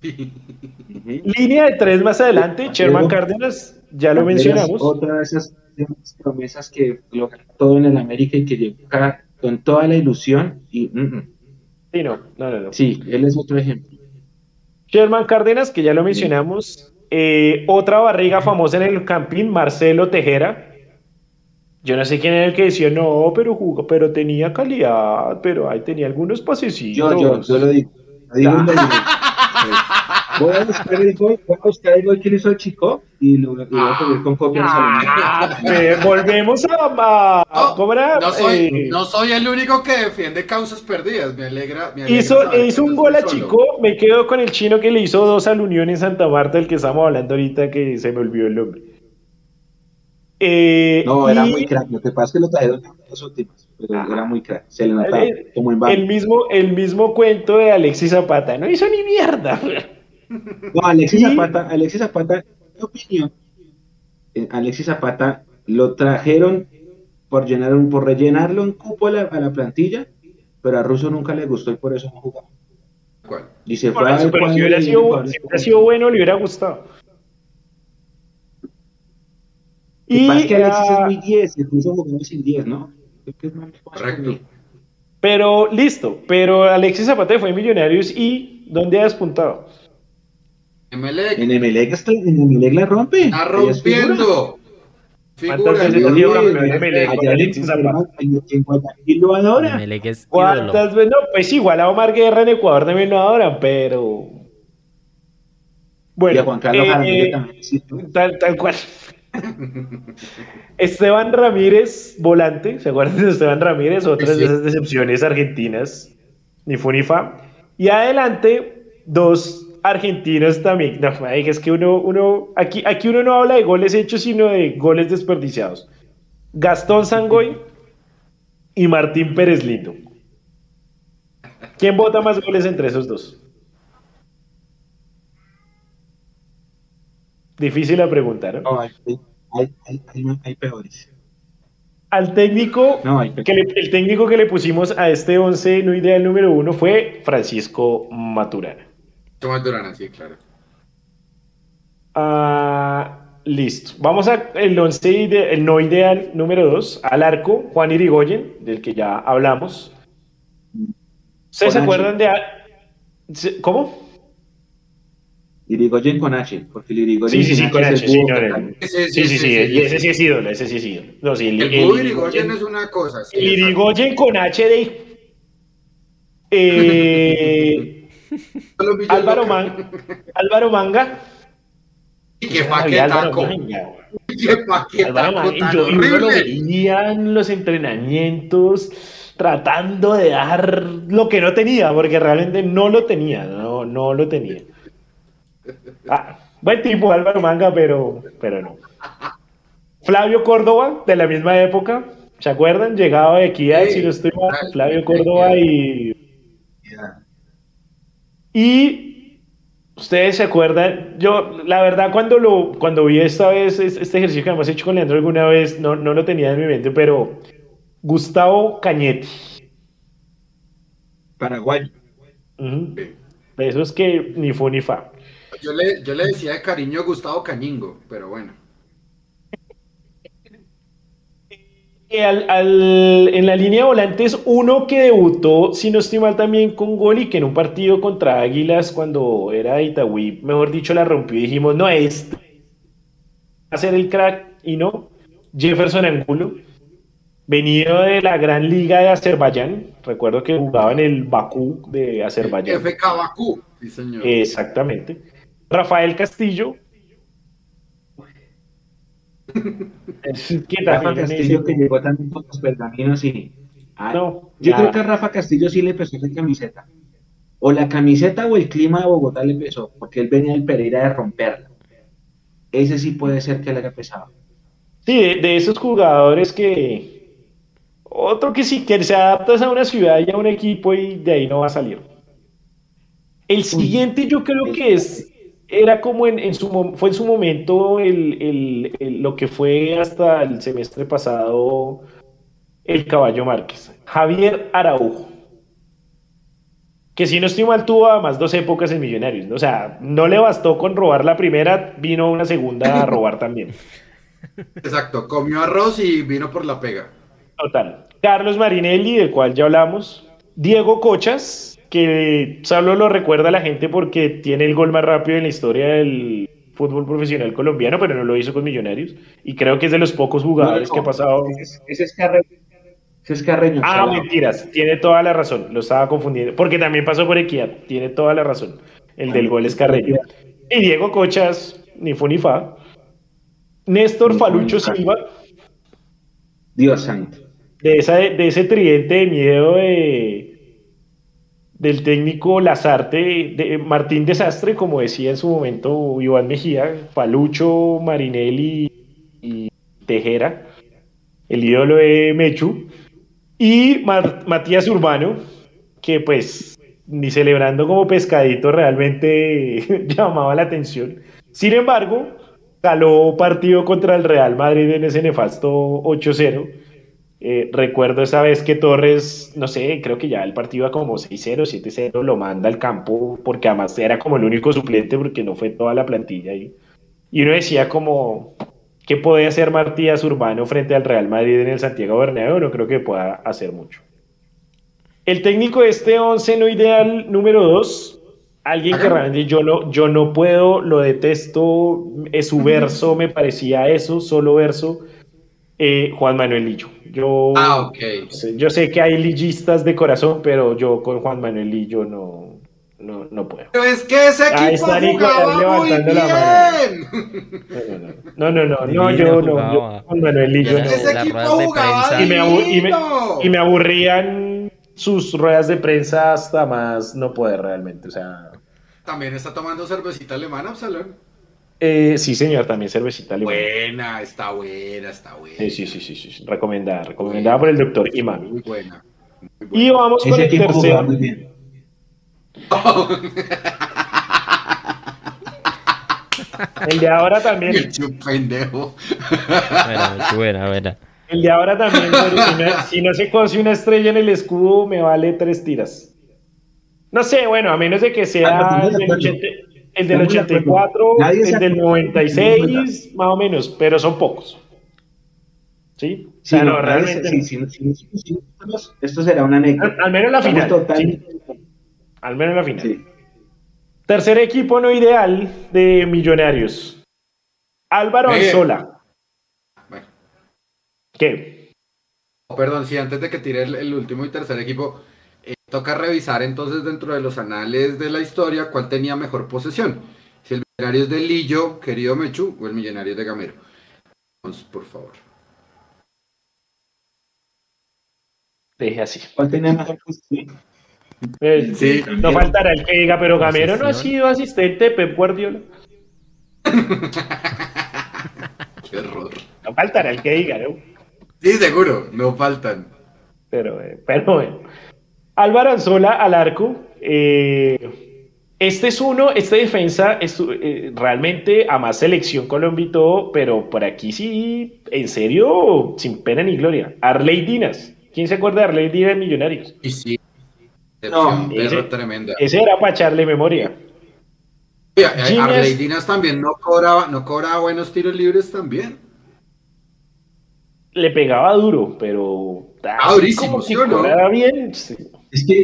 Línea de tres más adelante, Sherman Cárdenas, ya lo mencionamos. Otra de esas, de esas promesas que logra todo en el América y que llegó acá con toda la ilusión y mm, mm. Sí, no, no, no. no. sí, él es otro ejemplo. Sherman Cárdenas, que ya lo mencionamos. Eh, otra barriga famosa en el campín, Marcelo Tejera. Yo no sé quién era el que decía, no, pero jugó, pero tenía calidad, pero ahí tenía algunos pasecitos. Yo, yo, yo lo digo. Lo Voy a buscar el gol, voy a buscar el gol que le hizo el chico y lo, lo voy a poner con copia en Ah, ve, volvemos a, a- No, ¿cómo era? no soy, Eh, no soy el único que defiende causas perdidas. Me alegra. Me alegra hizo, hizo un gol a. Chico, me quedo con el chino que le hizo dos al Unión en Santa Marta, el que estamos hablando ahorita, que se me olvidó el nombre. Eh, No, era y muy crack. Lo que pasa es que lo trajeron en las últimas, pero era muy crack. Se le notaba El- como en el mismo, el mismo cuento de Alexis Zapata, no hizo ni mierda. No, Alexis Zapata, Alexis Zapata, en mi opinión, eh, Alexis Zapata lo trajeron por llenar un, por rellenarlo en cupo a la, a la plantilla, pero a Russo nunca le gustó y por eso no jugaba. ¿Cuál? Y se fue eso, pero si hubiera sido, si hubiera sido bueno, le hubiera gustado. Lo que Y, pasa es que Alexis es muy 10, incluso jugando sin 10, ¿no? Creo que es más Correcto. Pero listo, pero Alexis Zapata fue en Millonarios y ¿dónde ha despuntado? Emelec En Emelec, está- en Emelec la rompe. está rompiendo. No, pues igual a Omar Guerra en Ecuador también lo adoran, pero. y Bueno, a Juan Carlos eh, Jaramillo también. sí. Tal, tal cual. Esteban Ramírez, volante, ¿se acuerdan de Esteban Ramírez? Otras Sí. de esas decepciones argentinas, ni fu ni fa. Y adelante, dos argentinos también. No, es que uno, uno, aquí, aquí uno no habla de goles hechos, sino de goles desperdiciados. Gastón Sangoy y Martín Pérez Lindo. ¿Quién vota más goles entre esos dos? Difícil la pregunta, ¿no? No, hay, hay, hay, hay, hay peores. Al técnico, No, peores. que le- el técnico que le pusimos a este 11 no ideal número uno fue Francisco Maturana. Tomás Durana, sí, claro. Ah, listo. Vamos a el 11 ide- el no ideal número 2, al arco, Juan Irigoyen, del que ya hablamos. ¿Ustedes se H. acuerdan de... ¿Cómo? Irigoyen con H, porque el Irigoyen Sí, sí, sí, con es H, el sí, Ese- sí, sí, sí, ese- y ese sí es ídolo, ese sí es ídolo. No, sí, el, El Irigoyen- Irigoyen es una cosa. sí, Irigoyen con H de... Eh, Álvaro. Man- Álvaro Manga. Y qué paquetaco. Qué paquetaco tan yo- lo horrible. veía en los entrenamientos tratando de dar lo que no tenía, porque realmente no lo tenía, no, no lo tenía. Ah, buen tipo Álvaro Manga, pero, pero no. Flavio Córdoba, de la misma época, ¿se acuerdan? Llegaba de Equidad, Sí, si no estoy mal, claro, Flavio Córdoba y. Y ustedes se acuerdan, yo la verdad cuando lo cuando vi esta vez es- este ejercicio que hemos hecho con Leandro alguna vez, no, no lo tenía en mi mente, pero Gustavo Cañete. Paraguay. De esos que ni fu ni fa. Yo le, yo le decía de cariño Gustavo Cañingo, pero bueno. Al- al- en la línea de volantes, uno que debutó, si no estoy mal, también con gol y que en un partido contra Águilas, cuando era Itagüí, mejor dicho, la rompió y dijimos, no, este va a ser el crack, y no, Jefferson Angulo, venido de la gran liga de Azerbaiyán, recuerdo que jugaba en el Bakú de Azerbaiyán. FK Bakú, sí señor. Exactamente. Rafael Castillo. Es que Rafa Castillo que llegó también con los pergaminos y. Ay, No, yo ya. creo que a Rafa Castillo sí le pesó la camiseta. O la camiseta o el clima de Bogotá le pesó, porque él venía del Pereira de romperla. Ese sí puede ser que le haya pesado. Sí, de, de esos jugadores que. Otro que sí, que se adaptas a una ciudad y a un equipo y de ahí no va a salir. El siguiente yo creo que es. Era como en, en su fue en su momento el, el- el- lo que fue hasta el semestre pasado el Caballo Márquez. Javier Araujo. Que si no estoy mal tuvo además dos épocas en Millonarios. ¿no? O sea, no le bastó con robar la primera, vino una segunda a robar también. Exacto, comió arroz y vino por la pega. Total. Carlos Marinelli, del cual ya hablamos. Diego Cochas, que solo lo recuerda la gente porque tiene el gol más rápido en la historia del, fútbol profesional colombiano, pero no lo hizo con Millonarios. Y creo que es de los pocos jugadores que ha pasado. Ese es Carreño. Es Carreño. Ah, salado. mentiras, tiene toda la razón, lo estaba confundiendo, porque también pasó por Equidad, tiene toda la razón. El del gol es Carreño. Y Diego Cochas, ni fu ni fa. Néstor Falucho. Silva, Dios santo. de, esa, de ese tridente de miedo de, del técnico Lazarte, de Martín Desastre, como decía en su momento Iván Mejía, Palucho, Marinelli y Tejera, el ídolo de Mechu, y Matías Urbano, que pues ni celebrando como pescadito realmente llamaba la atención. Sin embargo, caló partido contra el Real Madrid en ese nefasto 8-0. Eh, recuerdo esa vez que Torres, no sé, creo que ya el partido iba como 6-0, 7-0, lo manda al campo porque además era como el único suplente porque no fue toda la plantilla ahí. Y uno decía como, ¿qué puede hacer Matías Urbano frente al Real Madrid en el Santiago Bernabéu? No creo que pueda hacer mucho. El técnico de este 11 no ideal número 2, alguien que realmente yo no, yo no puedo, lo detesto, es su verso me parecía eso, solo verso, eh, Juan Manuel Lillo. Yo, Ah, yo sé que hay lillistas de corazón, pero yo con Juan Manuel Lillo no, no, no puedo. Pero es que ese Ahí equipo jugaba muy levantando bien. la No, no, no, no, no, yo no, jugaba. yo Juan Manuel Lillo Ya no. Ese equipo jugaba prensa. Y me, abu- y me- divino. y me aburrían sus ruedas de prensa hasta más no poder realmente, o sea... También está tomando cervecita alemana, Absalón. Eh, sí, señor, también cervecita alemana. Buena, está buena, está buena. Sí, sí, sí, sí, sí, recomendada, recomendada por el doctor Imami. Muy buena. muy Y vamos con el tercero. muy bien. El de ahora también. Un pendejo. Buena, buena, buena. El de ahora también. pero si, no, si no se cose una estrella en el escudo, me vale tres tiras. No sé, bueno, a menos de que sea Ah, no, el del, estamos de 80 el del Estamos de acuerdo. 84, Nadie el del acuerda. 96, más o menos, pero son pocos. ¿Sí? O Sí, no, no, realmente. sí, sí, sí, sí, sí, sí, esto será una anécdota. Al, al menos la final. al menos la final. sí. Tercer equipo no ideal de Millonarios. Álvaro Bien. Anzola. Bueno, ¿Qué? perdón, sí, antes de que tire el, el último y tercer equipo, toca revisar entonces dentro de los anales de la historia cuál tenía mejor posesión. Si el millonario es de Lillo, querido Mechu, o el millonario es de Gamero. Vamos, por favor. Deje así. ¿Cuál tenía mejor posición? Eh, Sí, no faltará el que diga, pero Gamero no ha Posesión. sido asistente de Pep Guardiola. Qué error. No faltará el que diga, ¿no? Sí, seguro, no faltan. Pero, eh, pero bueno. Álvaro Anzola al arco. eh, este es uno, este defensa es eh, realmente a más selección Colombia y todo, pero por aquí sí, en serio, sin pena ni gloria. Arley Dinas. ¿Quién se acuerda de Arley Dinas en Millonarios? Y sí. No, ese- tremenda. Ese era para echarle memoria. Oye, Genius- Arley Dinas también no cobraba, no cobraba buenos tiros libres también. Le pegaba duro, pero. Ah, durísimo, como ¿sí que o no? bien. sí. Es que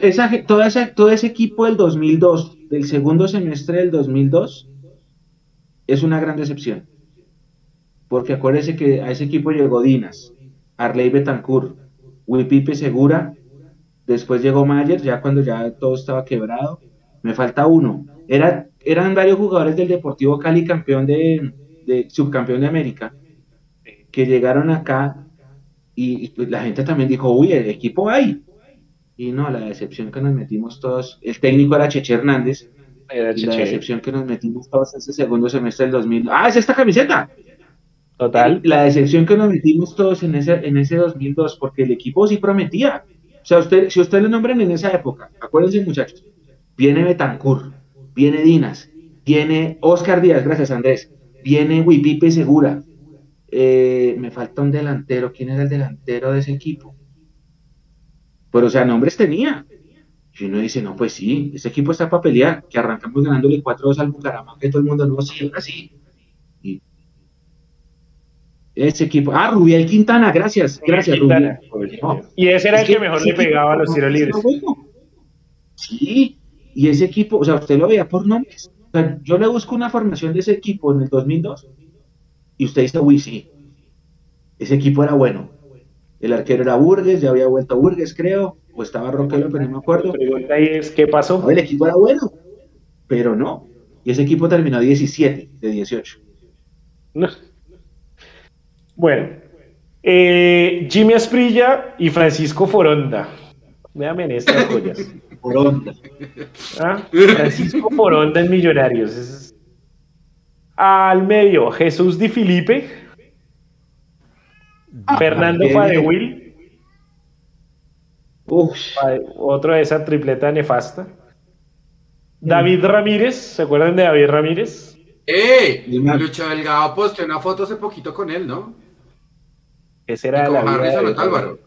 esa, toda esa- todo ese equipo del 2002, del segundo semestre del 2002, es una gran decepción. Porque acuérdese que a ese equipo llegó Dinas, Arley Betancourt, Wipipe Segura, después llegó Mayer, ya cuando ya todo estaba quebrado. Me falta uno. Era, eran varios jugadores del Deportivo Cali, campeón de, de subcampeón de América, que llegaron acá y, y, pues, la gente también dijo, uy, el equipo hay. Y no, la decepción que nos metimos todos, el técnico era Cheche Hernández, Era y la decepción que nos metimos todos ese segundo semestre del 2000. ¡Ah, es esta camiseta! Total. La decepción que nos metimos todos en ese, en ese 2002, porque el equipo sí prometía. O sea, usted, si ustedes lo nombran en esa época, acuérdense muchachos, viene Betancourt, viene Dinas, viene Oscar Díaz, gracias Andrés, viene Wipipe Segura, eh, me falta un delantero, ¿quién era el delantero de ese equipo? Pero, o sea, nombres tenía. Y uno dice, no, pues sí, ese equipo está para pelear, que arrancamos ganándole 4-2 al Bucaramanga, que todo el mundo no, sí, ahora sí. Y ese equipo, ah, Rubiel Quintana, gracias, gracias, Quintana. Rubiel. No, Y ese era es el que, mejor le pegaba a los tiros libres. bueno. Sí, y ese equipo, o sea, usted lo veía por nombres, yo le busco una formación de ese equipo en el 2002 y usted dice, uy, sí, ese equipo era bueno. El arquero era Burgues, ya había vuelto Burgues, creo, o estaba Roquelo, pero no me acuerdo. La pregunta es, ¿qué pasó? el equipo era bueno, pero no. Y ese equipo terminó 17 de 18. Bueno, eh, Jimmy Asprilla y Francisco Foronda. Véanme estas joyas. Foronda. ¿Ah? Francisco Foronda en Millonarios. Al medio, Jesús Di Filipe. Fernando Fadewil. Otro de esa tripleta nefasta. David Ramírez, ¿se acuerdan de David Ramírez? ¡Eh! Lucho Delgado posteó una foto hace poquito con él, ¿no? Ese era la Álvaro.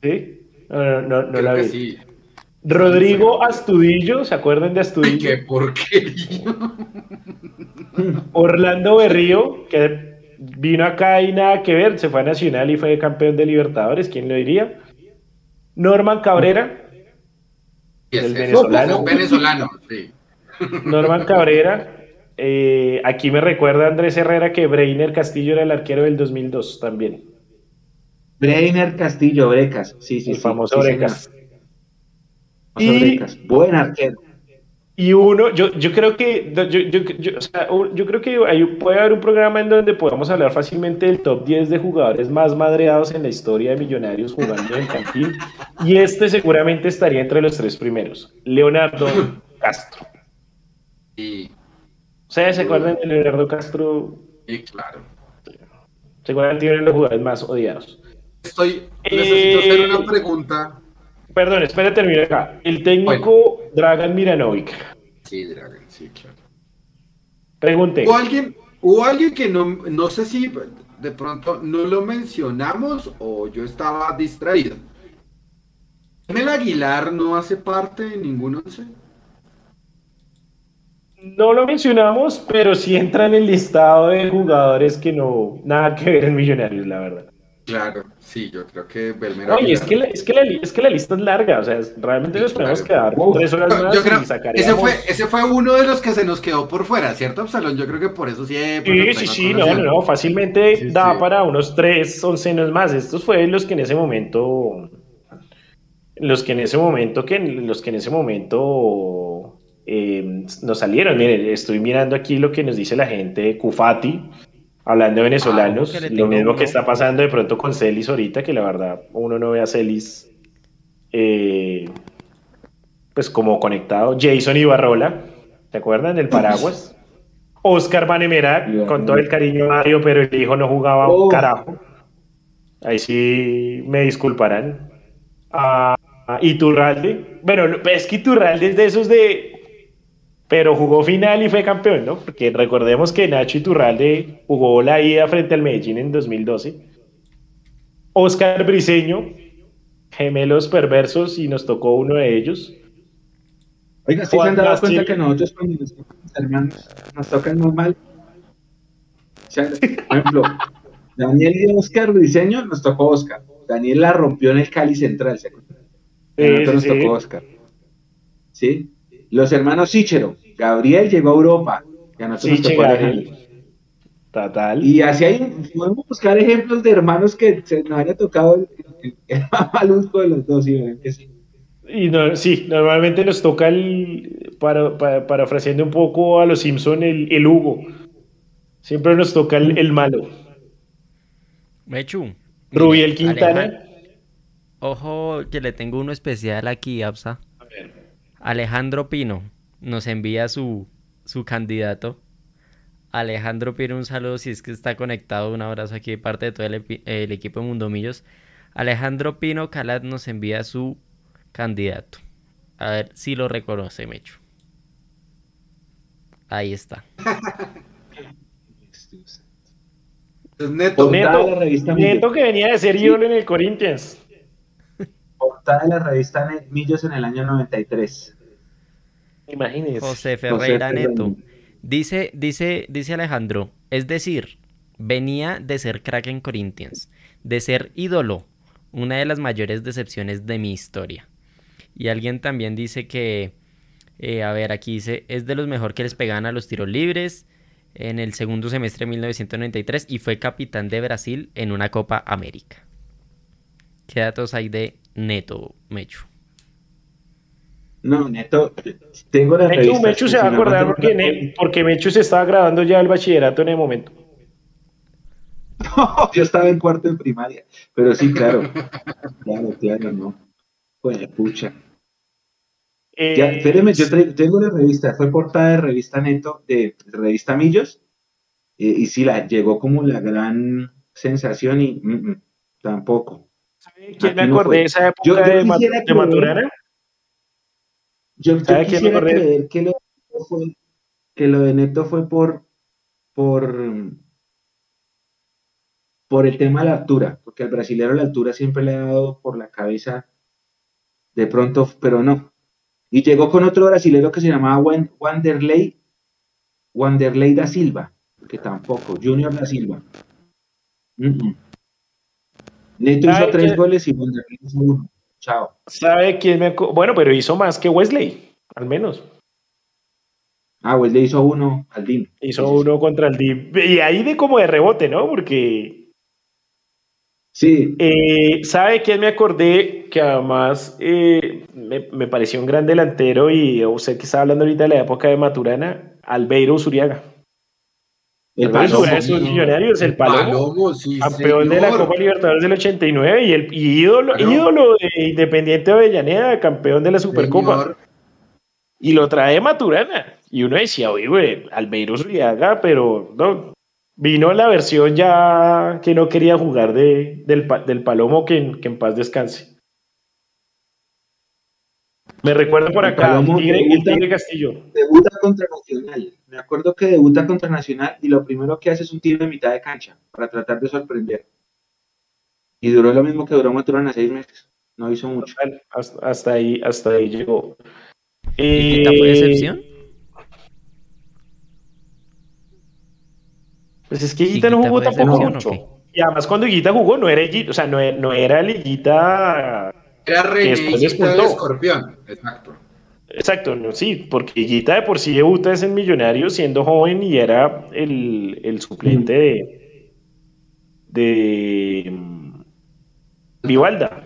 ¿Sí? No, no, no, la vi. Rodrigo Astudillo, ¿se acuerdan de Astudillo? ¡Qué porquería! Orlando Berrío, que vino acá y nada que ver, se fue a Nacional y fue campeón de Libertadores, ¿quién lo diría? Norman Cabrera, el venezolano. venezolano, sí. Norman Cabrera. Eh, aquí me recuerda Andrés Herrera que Breiner Castillo era el arquero del 2002 también. Breiner Castillo, Brecas, sí, sí. El famoso Brecas. Y, Buen arquero. Y uno, yo, yo creo que, yo, creo que puede haber un programa en donde podamos hablar fácilmente del top 10 de jugadores más madreados en la historia de Millonarios jugando en Cantín. Y este seguramente estaría entre los tres primeros. Leonardo Castro. Sí. ¿Ustedes se acuerdan de Leonardo Castro? Sí, claro. Seguramente tienen los jugadores más odiados. Estoy, necesito hacer una eh, pregunta Perdón, espera, termino acá. El técnico Dragan Miranovic. Sí, Dragan, sí, claro. Pregunte. ¿O alguien, o alguien que no, no sé si de pronto no lo mencionamos o yo estaba distraído. ¿El Aguilar no hace parte de ninguno de No lo mencionamos, pero sí entra en el listado de jugadores que no, nada que ver en Millonarios, la verdad. Claro, sí, yo creo que Belmero. Oye, es que, la, es, que la, es que la lista es larga, o sea, realmente nos podemos quedar tres horas más yo creo, y sacaríamos... ese, fue, ese fue uno de los que se nos quedó por fuera, ¿cierto, Absalón? Yo creo que por eso siempre. Sí, sí, sí, no, no, no, fácilmente da para unos tres oncenos más. Estos fueron los que en ese momento. Los que en ese momento, que los que en ese momento eh, nos salieron. Miren, estoy mirando aquí lo que nos dice la gente, Cufati Hablando de venezolanos, ah, lo mismo que está pasando de pronto con Celis ahorita, que la verdad uno no ve a Celis eh, pues como conectado. Jason Ibarrola, ¿te acuerdan? del paraguas. Oscar Vanemera, con todo el cariño Mario, pero el hijo no jugaba un oh. carajo. Ahí sí me disculparán. Ah, Iturralde. Bueno, es que Iturralde es de esos de pero jugó final y fue campeón, ¿no? Porque recordemos que Nacho Iturralde jugó la ida frente al Medellín en 2012. Oscar Briseño, gemelos perversos, y nos tocó uno de ellos. Oiga, ¿sí se han dado cuenta que nosotros cuando nos tocan hermanos nos tocan muy mal? por ejemplo, Daniel y Oscar Briseño nos tocó Oscar. Daniel la rompió en el Cali Central, ¿se acuerdan? Sí, nos tocó Oscar. ¿Sí? Los hermanos Sichero, Gabriel llegó a Europa, ya no se nos tocó Total. Y así hay, podemos buscar ejemplos de hermanos que se nos haya tocado el, el, de los dos, y que sí. Y no, sí, normalmente nos toca el, para, para, ofreciendo un poco a los Simpson el, el Hugo. Siempre nos toca el, el malo. Mechu. Rubiel Quintana. ojo que le tengo uno especial aquí, Absa. Alejandro Pino nos envía su, su candidato. Alejandro Pino, un saludo si es que está conectado. Un abrazo aquí de parte de todo el, equipo de Mundomillos. Alejandro Pino Calat nos envía su candidato. A ver si lo reconoce, Mecho. Ahí está. neto. Neto, que venía de ser ídolo en el Corinthians portada de la revista Millos en el año 93. Imagínese. José Ferreira Neto. Dice, dice, dice Alejandro, es decir, venía de ser crack en Corinthians, de ser ídolo, una de las mayores decepciones de mi historia. Y alguien también dice que Eh, a ver, aquí dice, es de los mejor que les pegan a los tiros libres en el segundo semestre de 1993 y fue capitán de Brasil en una Copa América. ¿Qué datos hay de Neto, Mechu? No, Neto, tengo la Mechu, Mechu se va a acordar porque, porque Mechu se estaba grabando ya el bachillerato en el momento. No, yo estaba en cuarto en primaria, pero sí, claro. claro, claro, no. Pues, pucha. Eh, ya, espéreme, yo tengo la revista, fue portada de revista Neto, de, revista Millos, eh, y sí, la, llegó como la gran sensación y mm, mm, tampoco. quién me acordé de esa época yo, de, de Maturana? Yo, yo quisiera creer que lo, fue, que lo de Neto fue por, por, por el tema de la altura, porque al brasilero la altura siempre le ha dado por la cabeza de pronto, pero no. Y llegó con otro brasilero que se llamaba Wanderley, Wanderley da Silva, que tampoco, Junior da Silva. Neto hizo tres goles y Wanderley hizo uno. Chao. ¿Sabe quién me.? Bueno, pero hizo más que Wesley, al menos. Ah, Wesley hizo uno al DIM. Hizo uno contra el DIM. Y ahí de como de rebote, ¿no? Porque. Sí. Eh, ¿Sabe quién me acordé? Que además eh, me, pareció un gran delantero y usted que está hablando ahorita de la época de Maturana, Albeiro Zuriaga. El Palomo, es un millonario, es el Palomo, campeón de la Copa Libertadores del 89 y el ídolo, ídolo de Independiente Avellaneda, campeón de la Supercopa. Y lo trae Maturana. Y uno decía, oye, güey, Albeiro Zuriaga, pero no, vino la versión ya que no quería jugar de, del, del Palomo, que, que en paz descanse. Me recuerdo por acá, Tigre, Castillo. Debuta contra Nacional. Me acuerdo que debuta contra Nacional y lo primero que hace es un tiro de mitad de cancha para tratar de sorprender. Y duró lo mismo que duró Maturana seis meses. No hizo mucho. Hasta, ahí, hasta ahí llegó. ¿Y fue eh, excepción? Pues es que Guita no jugó tampoco mucho. Y además cuando Guita jugó no era o sea, no, no era Liguita era René de Escorpión, exacto. Exacto, sí, porque Guita de por sí debuta es en Millonario siendo joven y era el, el suplente de, de mm, Vivalda.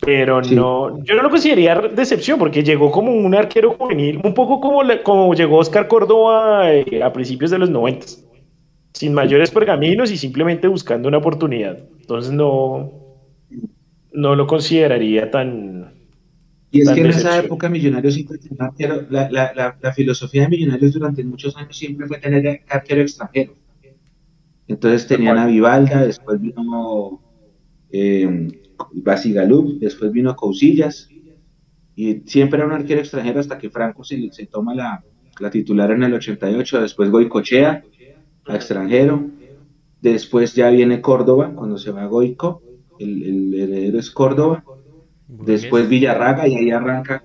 Pero no, yo no lo consideraría decepción porque llegó como un arquero juvenil, un poco como, como llegó Oscar Córdoba eh, a principios de los 90, sin mayores pergaminos y simplemente buscando una oportunidad. Entonces no, no lo consideraría tan. Y es que en esa época Millonarios la, la, la, filosofía de Millonarios durante muchos años siempre fue tener arquero extranjero. Entonces tenían a Vivalda, después vino eh, Basigalup, después vino Cousillas, y siempre era un arquero extranjero hasta que Franco se, se toma la, la titular en el 88, después Goicochea, a extranjero, después ya viene Córdoba, cuando se va a Goico, el, heredero es Córdoba, después Villarraga y ahí arranca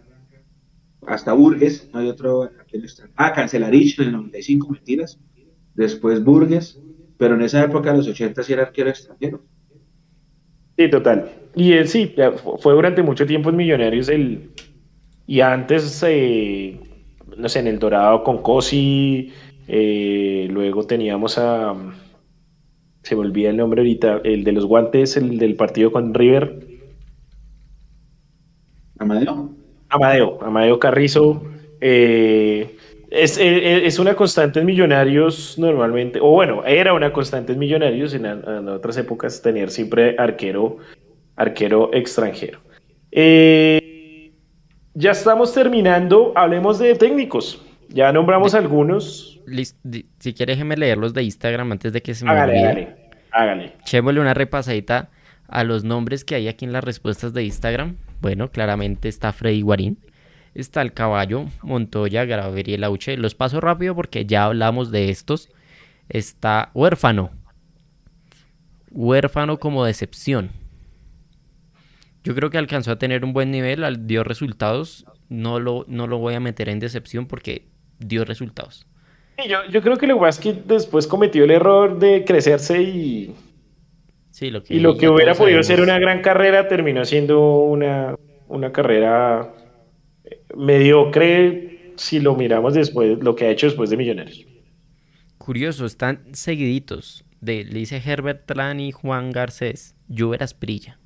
hasta Burgues, no hay otro, ah, Cancelarich en el 95, mentiras, después Burgues, pero en esa época, los 80 sí era arquero extranjero. Sí, total. Y él sí, fue durante mucho tiempo en Millonarios el, y antes, eh, no sé, en el Dorado con Cosi, eh, luego teníamos a se me olvida el nombre ahorita, el de los guantes, el del partido con River. Amadeo. Amadeo, Amadeo Carrizo. Eh, es, una constante en Millonarios normalmente, o bueno, era una constante en Millonarios en, otras épocas tener siempre arquero, arquero extranjero. Eh, ya estamos terminando, hablemos de técnicos. Ya nombramos algunos si quieres déjeme leerlos de Instagram antes de que se me hágale, olvide. Hágale, Echémosle una repasadita a los nombres que hay aquí en las respuestas de Instagram. Bueno, claramente está Freddy Guarín. Está el caballo, Montoya, Gabriel Auche. Los paso rápido porque ya hablamos de estos. Está huérfano. Huérfano como decepción. Yo creo que alcanzó a tener un buen nivel, dio resultados. No lo, no lo voy a meter en decepción porque dio resultados. Yo, yo creo que que después cometió el error de crecerse y. Sí, lo que y lo que hubiera podido ser una gran carrera terminó siendo una, una carrera. mediocre si lo miramos después, lo que ha hecho después de Millonarios. Curioso, están seguiditos. De, le dice Herbert Tlan y Juan Garcés. Lluver Asprilla.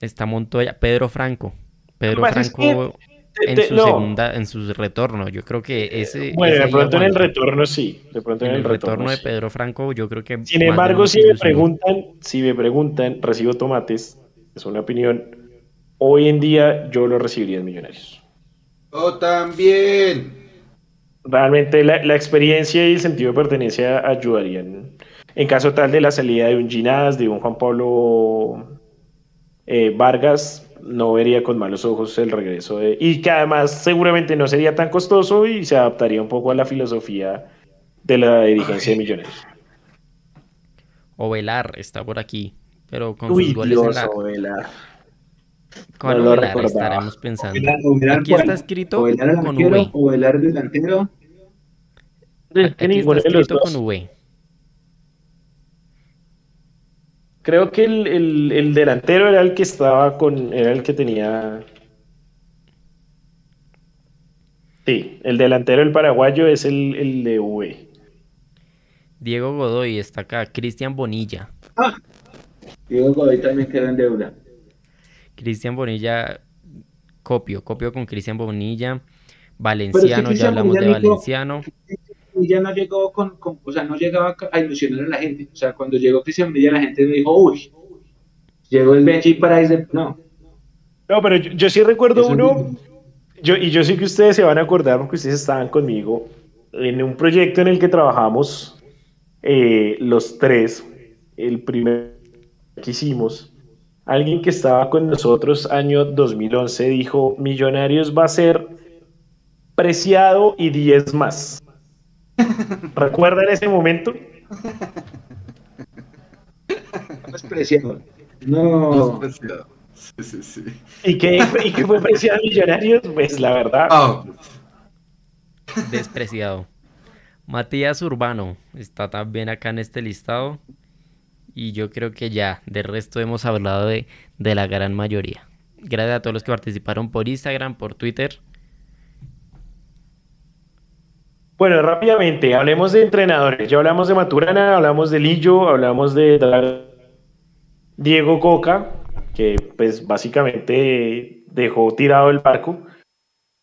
Está Montoya. Pedro Franco. Pedro Franco en su segunda, en su retorno. Yo creo que ese. Bueno, de pronto en el retorno sí. De pronto en, el, retorno, de Pedro Franco, yo creo que. Sin embargo, si me preguntan, si me preguntan, recibo tomates, es una opinión. Hoy en día yo lo recibiría en Millonarios. Yo también. Realmente la, experiencia y el sentido de pertenencia ayudarían. En caso tal de la salida de un Ginás, de un Juan Pablo eh, Vargas, no vería con malos ojos el regreso de... Y que además seguramente no sería tan costoso y se adaptaría un poco a la filosofía de la dirigencia de Millonarios. Ovelar está por aquí, pero con sus goles en la... Ovelar. ¿Cuál no Ovelar estaremos pensando? aquí está escrito con V. Ovelar delantero. Aquí está escrito con V. Creo que el, delantero era el que estaba con. Era el que tenía. Sí, el delantero, el paraguayo, es el, de V. Diego Godoy está acá. Cristian Bonilla. Ah, Diego Godoy también queda en deuda. Cristian Bonilla. Copio, copio con Cristian Bonilla. Valenciano, ya hablamos de Valenciano ya no llegó con, o sea, no llegaba a ilusionar a la gente. O sea, cuando llegó Cristian Villa, la gente me dijo, uy, llegó el Benji para ese, no. No, pero yo, sí recuerdo uno, yo, y yo sé que ustedes se van a acordar porque ustedes estaban conmigo en un proyecto en el que trabajamos eh, los tres, el primer que hicimos, alguien que estaba con nosotros año 2011 dijo, Millonarios va a ser preciado y 10 más. ¿Recuerdan ese momento? Despreciado. No. Sí, sí, sí. ¿Y qué, fue preciado Millonarios? Pues la verdad. Oh. Despreciado. Matías Urbano está también acá en este listado. Y yo creo que ya, de resto hemos hablado de, de la gran mayoría. Gracias a todos los que participaron por Instagram, por Twitter. Bueno, rápidamente, hablemos de entrenadores. Ya hablamos de Maturana, hablamos de Lillo, hablamos de Diego Coca, que pues básicamente dejó tirado el barco.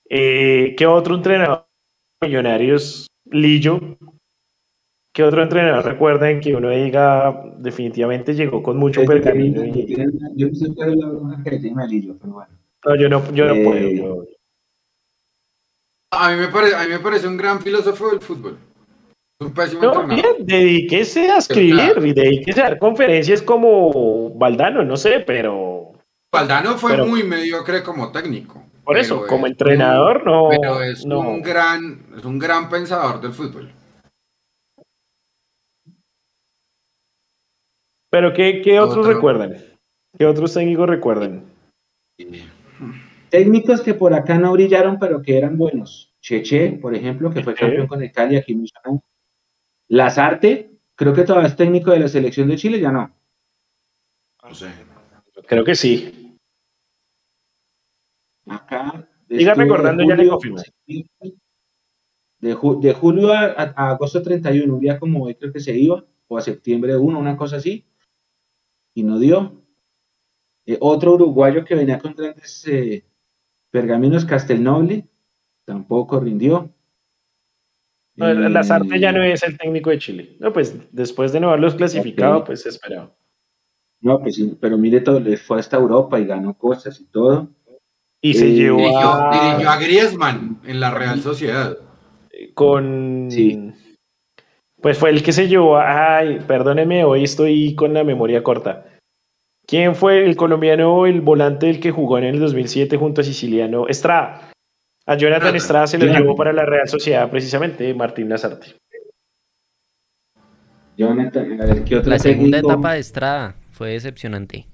Eh, ¿Qué otro entrenador? Millonarios, Lillo. ¿Qué otro entrenador recuerden que uno diga definitivamente llegó con mucho pergamino? Yo bueno. No, yo no, yo no puedo. A mí, me parece, a mí me parece un gran filósofo del fútbol. Un pésimo no, bien, dedíquese a escribir y dedíquese a dar conferencias como Valdano, no sé, pero. Valdano fue muy mediocre como técnico. Por eso, como entrenador, no. Pero es un gran, es un gran pensador del fútbol. Pero ¿qué, qué otros recuerdan? ¿Qué otros técnicos recuerdan? Técnicos que por acá no brillaron, pero que eran buenos. Cheche, por ejemplo, que fue campeón con Italia, aquí Las Lazarte, creo que todavía es técnico de la selección de Chile, ya no. No sé. Creo que sí. Acá. Siga recordando, ya le confirmo. De, de, julio a, agosto 31, un día como hoy creo que se iba, o a septiembre 1, una cosa así, y no dio. Eh, otro uruguayo que venía con grandes eh, Pergaminos Castelnoble tampoco rindió. Artes ya no es el técnico de Chile. No, pues después de no haberlos clasificado, pues se esperaba. No, pues pero mire todo, le fue hasta Europa y ganó cosas y todo. Y se eh, llevó a... Dirigió a Griezmann en la Real Sociedad. Con... Sí. Pues fue el que se llevó Ay, perdóneme, hoy estoy con la memoria corta. ¿Quién fue el colombiano, el volante del que jugó en el 2007 junto a Siciliano? Estrada. A Jonathan Estrada se lo llevó para la Real Sociedad, precisamente Martín Lazarte. Jonathan, a ver, ¿qué otro La segunda etapa de Estrada fue decepcionante.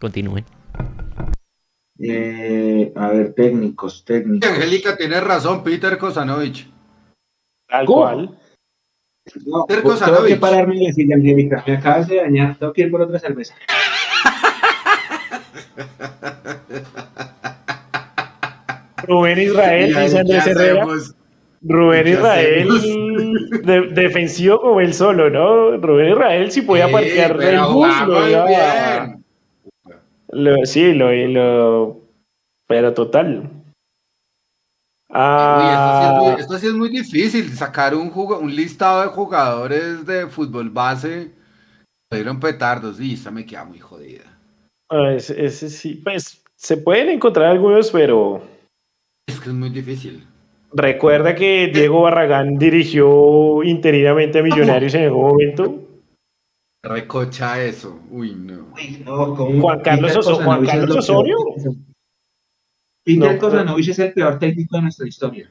Continúen. Eh, a ver, técnicos, técnicos. Angélica tiene razón, Peter Kosanovich. ¿Tal cual? No, Peter Kosanovich. Tengo que pararme y decirle, Angélica, me acabas de dañar, tengo que ir por otra cerveza. Rubén Israel, dice Andrés Herrera. Rubén Israel, defensivo como él solo, ¿no? Rubén Israel sí podía parquear el bus, lo, sí, lo, lo, pero total. Ah, esto, sí es muy, difícil, sacar un, un listado de jugadores de fútbol base, dieron petardos, y esta me queda muy jodida. Ah, ese, sí, pues se pueden encontrar algunos, pero... Es que es muy difícil. Recuerda que Diego Barragán dirigió interinamente a Millonarios en algún momento. Recocha eso. Uy, no. Juan Carlos, Osorio. Peter no, es el peor técnico de nuestra historia.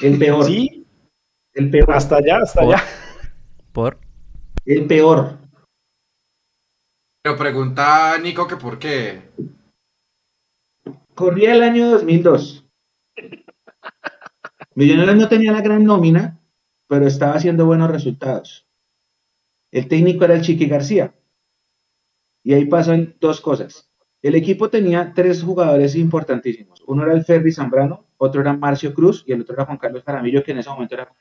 El peor. Sí. El peor. Hasta allá, hasta allá. ¿Por? El peor. Pero pregunta Nico que por qué. Corría el año 2002. Millonarios no tenía la gran nómina, pero estaba haciendo buenos resultados. El técnico era el Chiqui García. Y ahí pasan dos cosas. El equipo tenía tres jugadores importantísimos. Uno era el Ferry Zambrano, otro era Marcio Cruz y el otro era Juan Carlos Jaramillo, que en ese momento era.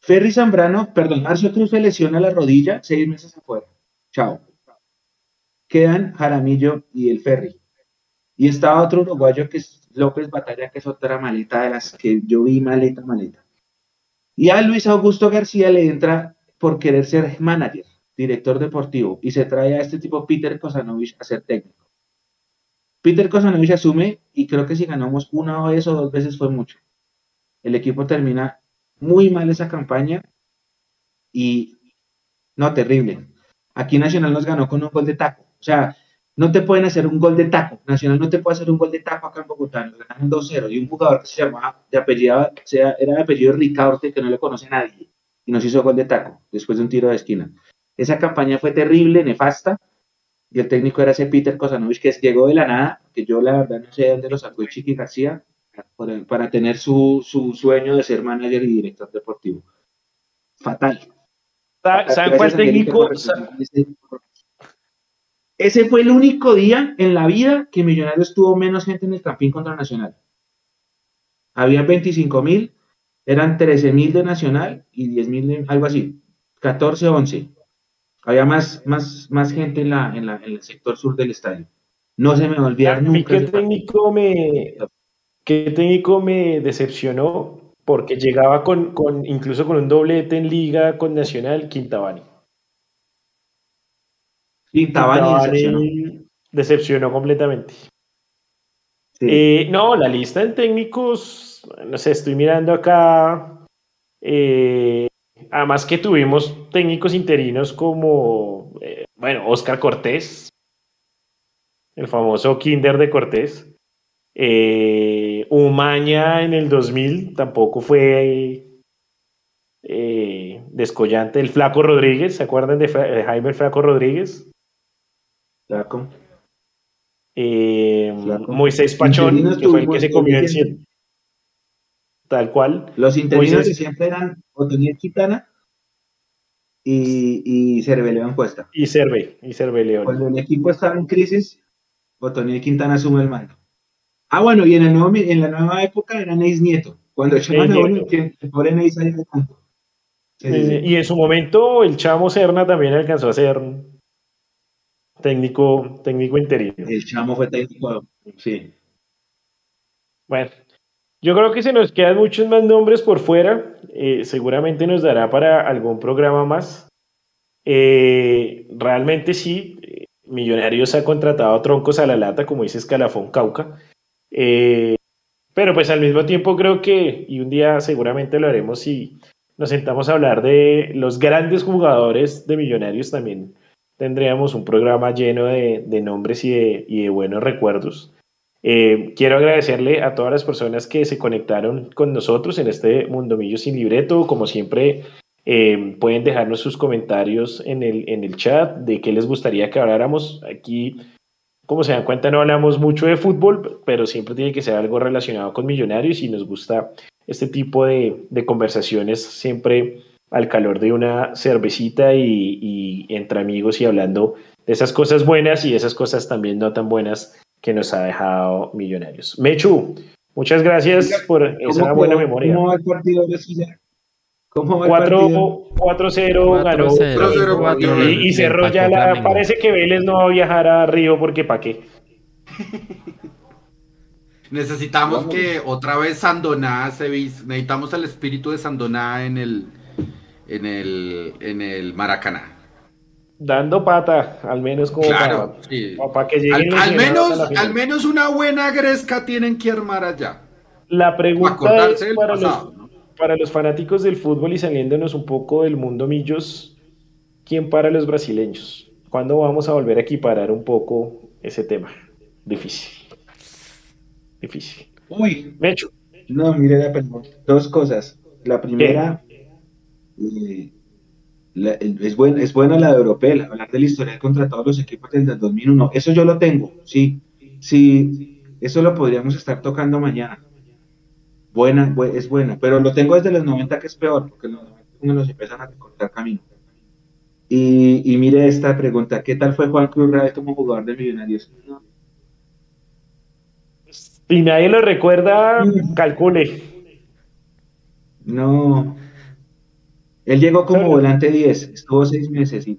Ferry Zambrano, perdón, Marcio Cruz se lesiona la rodilla, seis meses afuera. Chao. Quedan Jaramillo y el Ferry. Y estaba otro uruguayo que es López Batalla, que es otra maleta de las que yo vi maleta, maleta. Y a Luis Augusto García le entra por querer ser manager, director deportivo, y se trae a este tipo Peter Kosanovich a ser técnico. Peter Kosanovich asume y creo que si ganamos una vez o dos veces fue mucho. El equipo termina muy mal esa campaña y no, terrible. Aquí Nacional nos ganó con un gol de taco. O sea, no te pueden hacer un gol de taco. Nacional no te puede hacer un gol de taco acá en Bogotá. Nos ganaron 2-0. Y un jugador que se llamaba, de apellido, sea, era de apellido Ricaurte, que no le conoce nadie. Y nos hizo gol de taco después de un tiro de esquina. Esa campaña fue terrible, nefasta. Y el técnico era ese Peter Kosanovich, que llegó de la nada, que yo la verdad no sé dónde lo sacó el Chiqui García, para, para tener su, su, sueño de ser manager y director deportivo. Fatal. ¿Saben cuál técnico? Ese fue el único día en la vida que Millonarios tuvo menos gente en el Campín contra Nacional. Había 25 mil, eran 13 mil de Nacional y 10 mil, algo así, 14 o 11. Había más, más, más gente en, la, en, el sector sur del estadio. No se me va a olvidar nunca. ¿Qué técnico, me, ¿Qué técnico me decepcionó? Porque llegaba con, con incluso con un doblete en liga con Nacional, Quintabani. Y decepcionó. completamente. Eh, no, la lista de técnicos, no sé, estoy mirando acá. Eh, además que tuvimos técnicos interinos como, eh, bueno, Oscar Cortés, el famoso Kinder de Cortés. Umaña en el 2000 tampoco fue descollante. El Flaco Rodríguez, ¿se acuerdan de, de Jaime Flaco Rodríguez? Eh, Moisés Pachón, que fue el que se comió el cielo. Tal cual. Los interinos siempre eran Otoniel Quintana y, y Cerve León Cuesta. Y Cerve, y Cerve León. Cuando el equipo estaba en crisis, Otoniel Quintana asume el mando. Ah, bueno, y en, el nuevo, en la nueva época era Neis Nieto. Cuando echaban a el pobre Neis ahí Y en su momento el Chamo Serna también alcanzó a ser técnico, técnico interino. El chamo fue técnico, sí. Bueno, yo creo que se nos quedan muchos más nombres por fuera. Eh, seguramente nos dará para algún programa más. Eh, realmente sí, eh, Millonarios ha contratado troncos a la lata, como dice Escalafón Cauca. Pero pues al mismo tiempo creo que, y un día seguramente lo haremos si nos sentamos a hablar de los grandes jugadores de Millonarios también tendríamos un programa lleno de, nombres y de, buenos recuerdos. Eh, quiero agradecerle a todas las personas que se conectaron con nosotros en este Mundo Millo sin libreto. Como siempre, eh, pueden dejarnos sus comentarios en el, en el chat de qué les gustaría que habláramos. Aquí, como se dan cuenta, no hablamos mucho de fútbol, pero siempre tiene que ser algo relacionado con millonarios y nos gusta este tipo de, de conversaciones siempre al calor de una cervecita y, y entre amigos y hablando de esas cosas buenas y esas cosas también no tan buenas que nos ha dejado Millonarios. Mechu, muchas gracias por esa buena memoria. ¿Cómo va el partido de ¿Cómo va 4-0 ganó 4 y, y cerró ya la... Parece que Vélez no va a viajar a Río porque ¿para qué? Necesitamos que otra vez Sandoná se necesitamos el espíritu de Sandoná en el en el en el Maracaná. Dando pata, al menos como para, que lleguen al, menos al menos una buena gresca tienen que armar allá. La pregunta es para los, para los fanáticos del fútbol y saliéndonos un poco del mundo millos, ¿quién para los brasileños? ¿Cuándo vamos a volver a equiparar un poco ese tema? Difícil. Difícil. Uy. Mecho. No, mire la pregunta. Dos cosas. La primera, eh, es, buena, es buena la de Europea, hablar de la historia contra todos los equipos desde el 2001. Eso yo lo tengo, sí. Sí, eso lo podríamos estar tocando mañana. Buena, es buena, pero lo tengo desde los 90 que es peor, porque los 90 uno los empiezan a recortar camino. Y, y, mire esta pregunta, ¿qué tal fue Juan Cruz Real como jugador de Millonarios? Si nadie lo recuerda, calcule. No. Él llegó como volante 10, estuvo seis meses. Sí,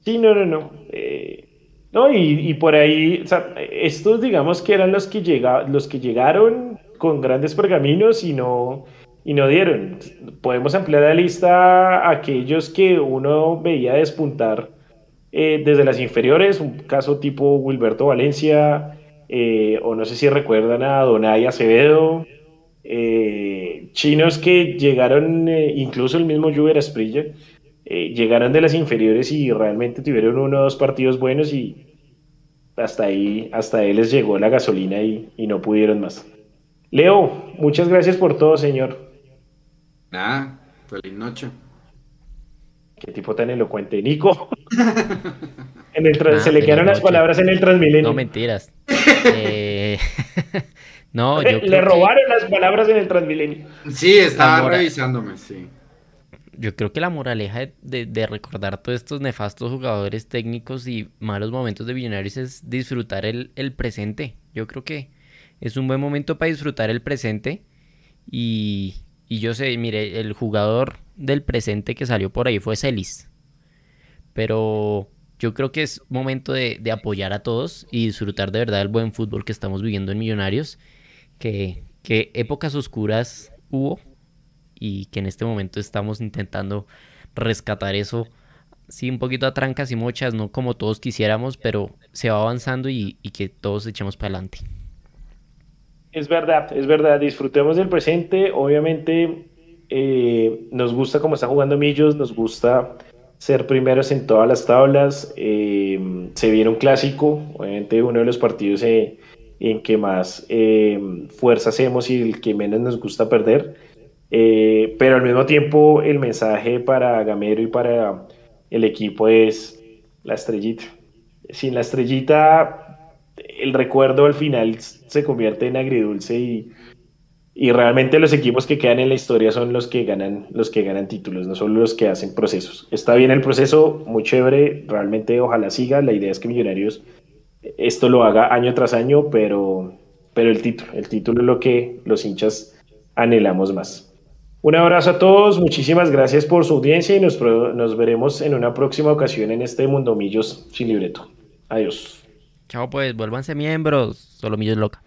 sí no, no, no. Eh, no, y, por ahí, o sea, estos digamos que eran los que, llega, los que llegaron con grandes pergaminos y no, y no dieron. Podemos ampliar la lista a aquellos que uno veía despuntar eh, desde las inferiores, un caso tipo Wilberto Valencia, eh, o no sé si recuerdan a Donay Acevedo, eh, chinos que llegaron, incluso el mismo Juber Springer, llegaron de las inferiores y realmente tuvieron uno o dos partidos buenos y hasta ahí, hasta ahí les llegó la gasolina y, y no pudieron más. Leo, muchas gracias por todo, señor. Nada, feliz noche. Qué tipo tan elocuente. Nico. en el ah, se le quedaron las palabras en el Transmilenio. No mentiras. Eh, no, yo Le robaron las palabras en el Transmilenio. Sí, estaba revisándome, sí. Yo creo que la moraleja de, recordar todos estos nefastos jugadores técnicos y malos momentos de Millonarios es disfrutar el, presente. Yo creo que es un buen momento para disfrutar el presente. Y, y yo sé, mire, el jugador del presente que salió por ahí fue Celis. Pero yo creo que es momento de, apoyar a todos y disfrutar de verdad el buen fútbol que estamos viviendo en Millonarios, que, épocas oscuras hubo y que en este momento estamos intentando rescatar eso, sí, un poquito a trancas y mochas, no como todos quisiéramos, pero se va avanzando y, que todos echemos para adelante. Es verdad, es verdad, disfrutemos del presente, obviamente eh, nos gusta cómo está jugando Millos, nos gusta ser primeros en todas las tablas. Eh, se viene un clásico, obviamente uno de los partidos eh, en que más eh, fuerza hacemos y el que menos nos gusta perder. Pero al mismo tiempo el mensaje para Gamero y para el equipo es la estrellita. Sin la estrellita, el recuerdo al final se convierte en agridulce y y realmente los equipos que quedan en la historia son los que ganan, los que ganan títulos, no son los que hacen procesos. Está bien el proceso, muy chévere, realmente ojalá siga. La idea es que Millonarios esto lo haga año tras año, pero, pero el título, el título es lo que los hinchas anhelamos más. Un abrazo a todos, muchísimas gracias por su audiencia y nos, veremos en una próxima ocasión en este Mundo Millos sin libreto. Adiós. Chao pues, vuélvanse miembros, solo Millos Loca.